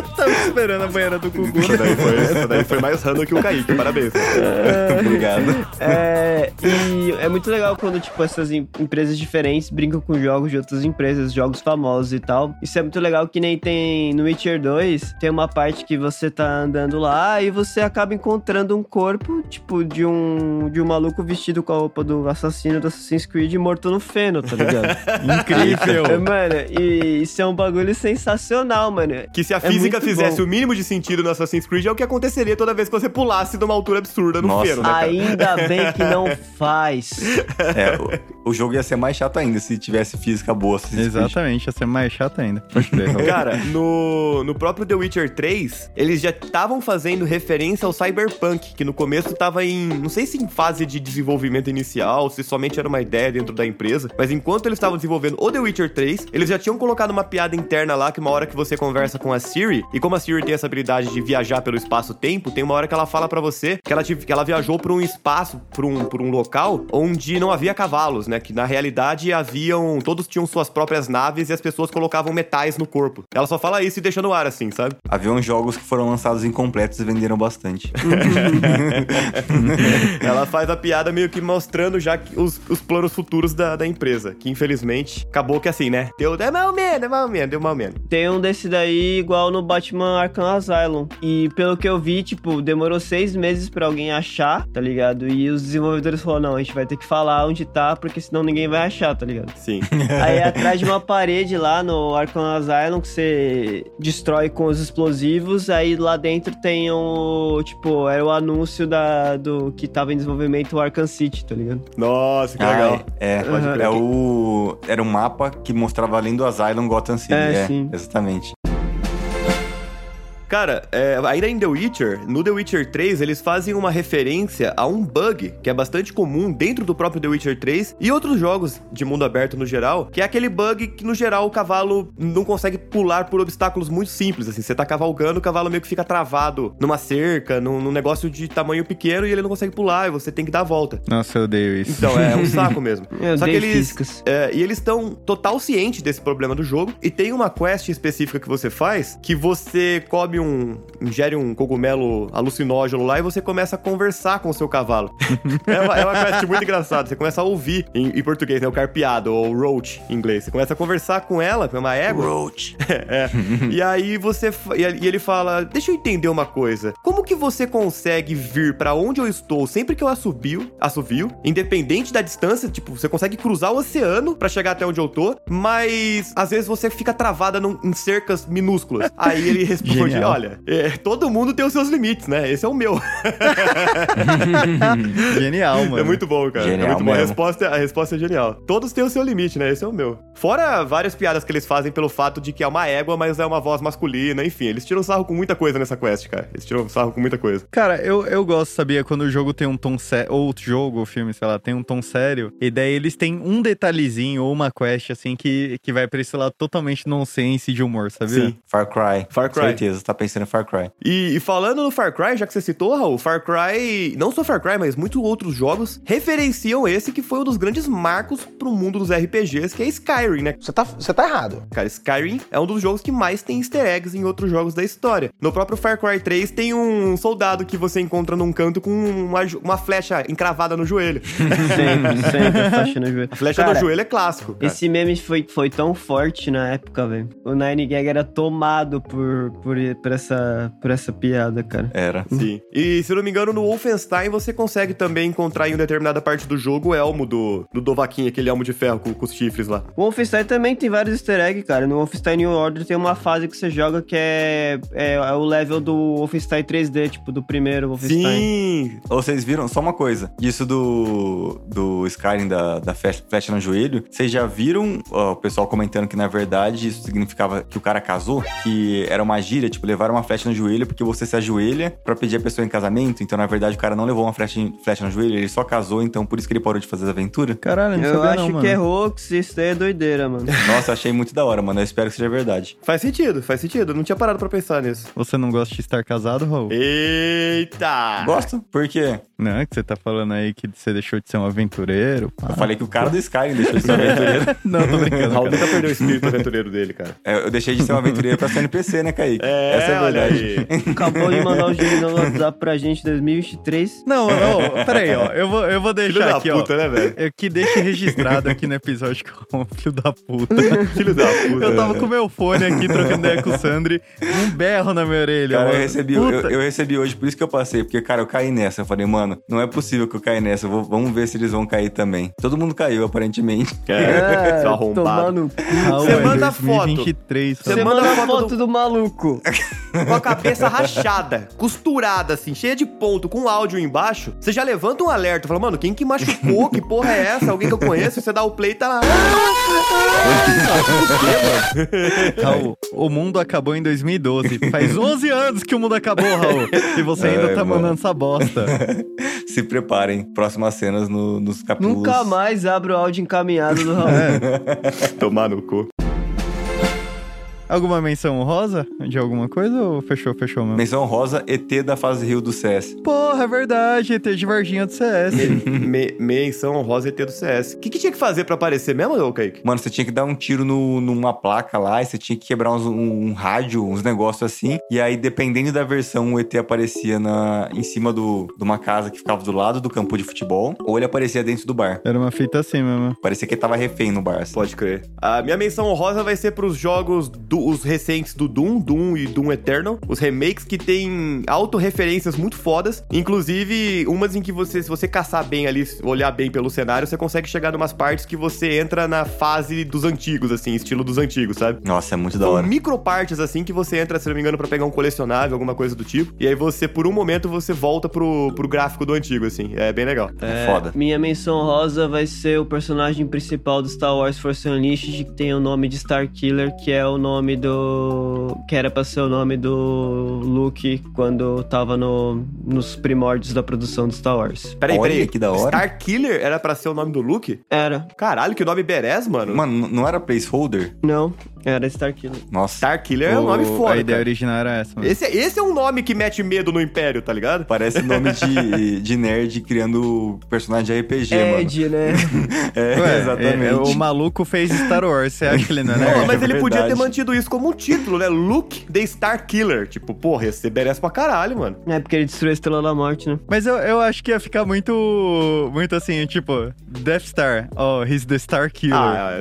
Tava esperando a banheira do Gugu. Essa daí foi, essa daí foi mais random que o Kaique. Parabéns. Obrigado. É, e é muito legal quando, tipo, essas em- empresas diferentes brincam com jogos de outras empresas, jogos famosos e tal. Isso é muito legal que nem tem no Witcher 2, tem uma parte que você tá andando lá e você acaba encontrando um corpo, tipo, de um, de um maluco vestido com a roupa do assassino do Assassin's Creed morto no feno, tá ligado? Incrível. É, mano, e isso é um bagulho sensacional, mano. Que se a É muito fizesse bom. o mínimo de sentido no Assassin's Creed é o que aconteceria toda vez que você pulasse de uma altura absurda no Nossa. feno, né, cara? Ainda bem que não faz. É, o, jogo ia ser mais chato ainda se tivesse física boa. Assassin's. Exatamente, ia ser mais chato ainda. Cara, no, no próprio The Witcher 3, eles já estavam fazendo referência ao Cyberpunk, que no começo tava em, não sei se em fase de desenvolvimento inicial, se somente era uma ideia dentro da empresa, mas enquanto eles estavam desenvolvendo o The Witcher 3, eles já tinham colocado uma piada interna lá que uma hora que você conversa com a Siri, e como a Siri tem essa habilidade de viajar pelo espaço-tempo, tem uma hora que ela fala pra você que ela, tive- que ela viajou por um espaço, por um, por um local onde não havia cavalos, né? Que na realidade haviam, todos tinham suas próprias naves e as pessoas colocavam metais no corpo. Ela só fala isso e deixa no ar assim, sabe? Havia uns jogos que foram lançados incompletos e venderam bastante. Ela faz a piada meio que mostrando já que os, os planos futuros da, da empresa. Que infelizmente acabou que assim, né? Deu, deu mal menos, deu mal menos, deu mal menos. Tem um desse daí igual no Batman Arkham Asylum. E pelo que eu vi, tipo, demorou seis meses pra alguém achar, tá ligado? E os desenvolvedores falaram, não, a gente vai ter que falar onde tá, porque senão ninguém vai achar, tá ligado? Sim. Aí é atrás de uma parede lá no Arkham Asylum que você destrói com os explosivos, aí lá dentro tem o, tipo, era o anúncio da, do que tava em desenvolvimento o Arkham City, tá ligado? Nossa, que Ah, legal. é, Pode é, crer. é o. Era um mapa que mostrava além do Asylum Gotham City. É, É, sim. exatamente. Cara, é, ainda em The Witcher, no The Witcher 3, eles fazem uma referência a um bug que é bastante comum dentro do próprio The Witcher 3 e outros jogos de mundo aberto no geral, que é aquele bug que no geral o cavalo não consegue pular por obstáculos muito simples, assim, você tá cavalgando, o cavalo meio que fica travado numa cerca, num, num negócio de tamanho pequeno e ele não consegue pular e você tem que dar a volta. Nossa, eu odeio isso. Então, é um saco mesmo. Eu Só que odeio eles. é, e eles estão total cientes desse problema do jogo. E tem uma quest específica que você faz que você come um. ingere um cogumelo alucinógeno lá e você começa a conversar com o seu cavalo. é, uma, é uma quest muito engraçada. Você começa a ouvir em, em português, né? O carpeado, ou roach em inglês. Você começa a conversar com ela, é uma égua. Roach. É. e aí você. E ele fala: Deixa eu entender uma coisa. Como que você consegue vir pra onde eu estou sempre que eu assobio, assovio, independente da distância? Tipo, você consegue cruzar o oceano pra chegar até onde eu tô, mas às vezes você fica travada num- em cercas minúsculas. Aí ele responde. Olha, é, todo mundo tem os seus limites, né? Esse é o meu. Genial, mano. É muito bom, cara. Genial é muito bom. A resposta, a resposta é genial. Todos têm o seu limite, né? Esse é o meu. Fora várias piadas que eles fazem pelo fato de que é uma égua, mas é uma voz masculina. Enfim, eles tiram sarro com muita coisa nessa quest, cara. Eles tiram sarro com muita coisa. Cara, eu, eu gosto, sabia? Quando o jogo tem um tom sério, ou o jogo, o filme, sei lá, tem um tom sério, e daí eles têm um detalhezinho ou uma quest, assim, que, que vai pra esse lado totalmente nonsense de humor, sabia? Sim. Far Cry. Far Cry. Certeza, tá pensando em Far Cry. E, e falando no Far Cry, já que você citou, Raul, Far Cry, não só Far Cry, mas muitos outros jogos referenciam esse que foi um dos grandes marcos pro mundo dos RPGs, que é Skyrim, né? Você tá, você tá errado. Cara, Skyrim é um dos jogos que mais tem easter eggs em outros jogos da história. No próprio Far Cry 3 tem um soldado que você encontra num canto com uma, uma flecha encravada no joelho. Sempre, sempre a faixa no joelho. A flecha Cara, no joelho é clássico. cara. Esse meme foi, foi tão forte na época, velho. O Nine Gag era tomado por, por, por, essa, por essa piada, cara. Era. Sim. E se eu não me engano, no Wolfenstein você consegue também encontrar em uma determinada parte do jogo o elmo do, do Dovahkiin, aquele elmo de ferro com, com os chifres lá. O Wolfenstein também tem vários easter eggs, cara. No Wolfenstein New Order tem uma fase que você joga que é, é, é o level do Wolfenstein 3D, tipo, do primeiro Wolfenstein. Sim! Vocês viram, só uma coisa, disso do, do Skyrim, da, da flecha no joelho, vocês já viram ó, o pessoal comentando que na verdade isso significava que o cara casou? Que era uma gíria, tipo, levar uma flecha no joelho porque você se ajoelha pra pedir a pessoa em casamento, então na verdade o cara não levou uma flecha, flecha no joelho, ele só casou, então por isso que ele parou de fazer as aventuras? Caralho, não Eu sabia acho não, mano. que é hoax, isso daí é doideira, mano. Nossa, achei muito da hora, mano, eu espero que seja verdade. Faz sentido, faz sentido. Eu não tinha parado pra pensar nisso. Você não gosta de estar casado, Raul? Eita! Gosto? Por quê? Não, é que você tá falando aí que você deixou de ser um aventureiro. pá. Eu falei que o cara do Skyrim deixou de ser um aventureiro. Não, tô O brincando. Raul nunca perdeu o espírito aventureiro dele, cara. É, Eu deixei de ser um aventureiro pra ser NPC, né, Kaique? É, Essa é olha verdade. aí. Acabou de mandar o gênio no WhatsApp pra gente em 2023. Não, não, peraí, ó. Eu vou, eu vou Filho deixar da aqui, puta, ó. né, velho? Eu que deixe registrado aqui no episódio que eu filho da puta. Filho da puta. Eu tava né? com meu fone aqui trocando ideia com o Sandri, um berro na minha orelha. Cara, eu mano. recebi, eu, eu recebi hoje, por isso que eu passei, porque, cara, eu caí nessa. Eu falei, mano, não é possível que eu caia nessa. eu vou- vamos ver se eles vão cair também. Todo mundo caiu, aparentemente. É, tomar arrombado. Raul, Você é manda foto. 2023, Você Você manda manda foto foto do... maluco. com a cabeça rachada, costurada, assim, cheia de ponto, com áudio embaixo, você já levanta um alerta, fala, mano, quem que machucou? Que porra é essa? Alguém que eu conheço? Você dá o play e tá lá. Raul, o mundo acabou em 2012. Faz 11 anos que o mundo acabou, Raul. E você ainda Ai, tá mano. mandando essa bosta. Se preparem, próximas cenas no- nos capítulos. Nunca mais abro o áudio encaminhado do Raul. Tomar no cu. Alguma menção honrosa de alguma coisa ou fechou, fechou mesmo? Menção rosa, ET da fase Rio do CS. Porra, é verdade, ET de Varginha do CS. Me, menção honrosa ET do CS. O que, que tinha que fazer pra aparecer mesmo, ô Kaique? Mano, você tinha que dar um tiro no- numa placa lá, e você tinha que quebrar uns- um, um rádio, uns negócios assim. E aí, dependendo da versão, o ET aparecia na, em cima do, de uma casa que ficava do lado do campo de futebol, ou ele aparecia dentro do bar. Era uma fita assim mesmo. Parecia que ele tava refém no bar. assim. Pode crer. A minha menção honrosa vai ser pros jogos, do- os recentes do Doom, Doom e Doom Eternal. Os remakes que tem autorreferências muito fodas. Inclusive, umas em que você, se você caçar bem ali, olhar bem pelo cenário, você consegue chegar numas partes que você entra na fase dos antigos, assim, estilo dos antigos, sabe? Nossa, é muito da São hora. micro partes assim que você entra, se não me engano, pra pegar um colecionável, alguma coisa do tipo. E aí você, por um momento, você volta pro, pro gráfico do antigo, assim. É bem legal. É, Foda. Minha menção rosa vai ser o personagem principal do Star Wars Force Unleashed, que tem o nome de Starkiller, que é o nome do. que era pra ser o nome do Luke quando tava no, nos primórdios da produção do Star Wars. Peraí, Olha peraí. que da hora. Star Killer era pra ser o nome do Luke? Era. Caralho, que nome berés, mano. Mano, não era placeholder? Não, era Starkiller. Nossa. Star Killer é um nome O- foda. A ideia cara. original era essa. mano. Esse, esse é um nome que mete medo no Império, tá ligado? Parece nome de, de nerd criando personagem de RPG, mano. Ed, né? É, Ué, exatamente. é, o maluco fez Star Wars, você acha que ele não é Não, nerd? mas ele podia ter mantido isso como um título, né? Luke the Star Killer. Tipo, porra, ia ser berés pra caralho, mano. É porque ele destruiu a Estrela da Morte, né? Mas eu, eu acho que ia ficar muito. Muito assim, tipo, Death Star. Oh, he's the Star Killer. Ah,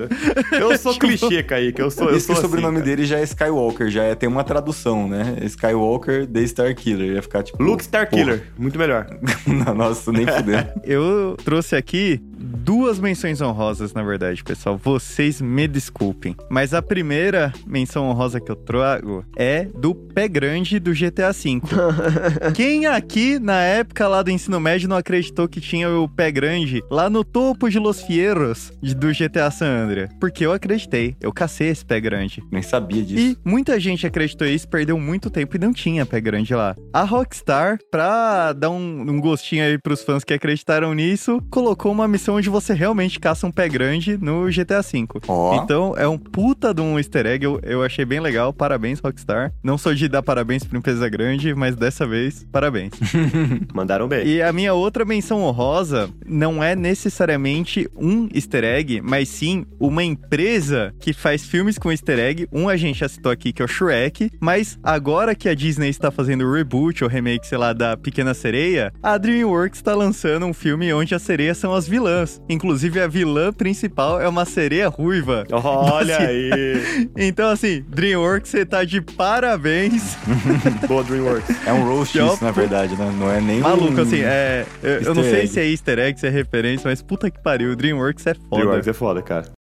eu sou clichê, Kaique. Eu sou, eu Isso que o sobrenome assim, dele já é Skywalker, já é, tem uma tradução, né? Skywalker The Star Killer. Ia ficar tipo. Luke Star. Killer. Muito melhor. Nossa, nem fudendo. Eu trouxe aqui duas menções honrosas, na verdade, pessoal. Vocês me desculpem. Mas a primeira menção honrosa que eu trago é do pé grande do GTA V. Quem aqui, na época lá do ensino médio, não acreditou que tinha o pé grande lá no topo de Los Fierros do GTA San Andreas? Porque eu acreditei. Eu cacei esse pé grande. Nem sabia disso. E muita gente acreditou isso, perdeu muito tempo e não tinha pé grande lá. A Rockstar, pra dar um, um gostinho aí pros fãs que acreditaram nisso, colocou uma missão onde você realmente caça um pé grande no GTA V. Ó. Então é um puta de um easter egg, eu, eu achei bem legal. Parabéns, Rockstar. Não sou de dar parabéns pra empresa grande, mas dessa vez, parabéns. Mandaram bem. E a minha outra menção honrosa não é necessariamente um easter egg, mas sim uma empresa que faz filmes com easter egg. Um a gente já citou aqui, que é o Shrek, mas agora que a Disney está fazendo o reboot ou remake, sei lá, da Pequena Sereia, a DreamWorks está lançando um filme onde as sereias são as vilãs. Inclusive, a vilã principal é uma sereia ruiva. Olha Assim, aí. Então, assim, DreamWorks, você tá de parabéns. Boa DreamWorks. É um roast é isso, na verdade, né? Não é nem Maluco, um... assim, é. Eu, eu não sei egg. se é easter egg, se é referência, mas puta que pariu, o DreamWorks é foda. DreamWorks é foda, cara.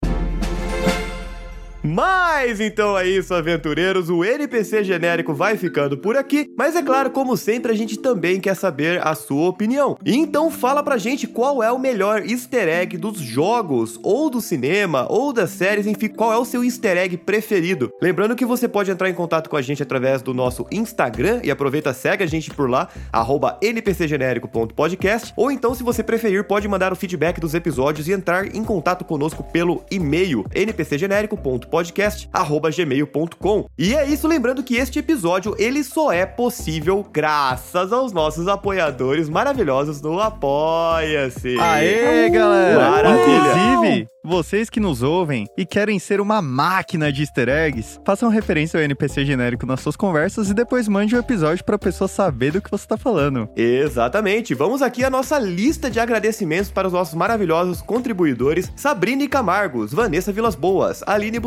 Mas então é isso, aventureiros. O NPC genérico vai ficando por aqui. Mas é claro, como sempre, a gente também quer saber a sua opinião. Então fala pra gente qual é o melhor easter egg dos jogos, ou do cinema, ou das séries, enfim, qual é o seu easter egg preferido. Lembrando que você pode entrar em contato com a gente através do nosso Instagram e aproveita, segue a gente por lá, npcgenérico.podcast. Ou então, se você preferir, pode mandar o feedback dos episódios e entrar em contato conosco pelo e-mail npcgenérico.podcast@gmail.com. E é isso, lembrando que este episódio ele só é possível graças aos nossos apoiadores maravilhosos do Apoia-se. Aê, galera! Maravilha! Inclusive, vocês que nos ouvem e querem ser uma máquina de easter eggs, façam referência ao NPC genérico nas suas conversas e depois mande o um episódio pra pessoa saber do que você tá falando. Exatamente. Vamos aqui à nossa lista de agradecimentos para os nossos maravilhosos contribuidores: Sabrina Camargos, Vanessa Vilas Boas, Aline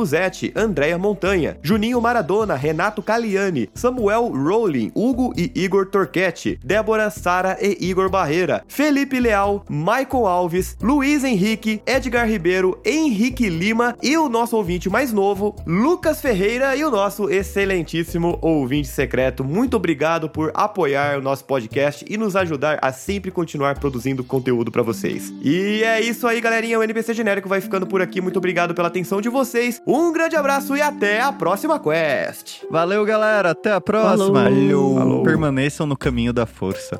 Andréia Montanha, Juninho Maradona, Renato Caliani, Samuel Rowling, Hugo e Igor Torquetti, Débora, Sara e Igor Barreira, Felipe Leal, Michael Alves, Luiz Henrique, Edgar Ribeiro, Henrique Lima e o nosso ouvinte mais novo, Lucas Ferreira e o nosso excelentíssimo ouvinte secreto. Muito obrigado por apoiar o nosso podcast e nos ajudar a sempre continuar produzindo conteúdo para vocês. E é isso aí, galerinha. O NPC Genérico vai ficando por aqui. Muito obrigado pela atenção de vocês. Um grande abraço e até a próxima quest. Valeu, galera. Até a próxima. Falou. Falou. Permaneçam no caminho da força.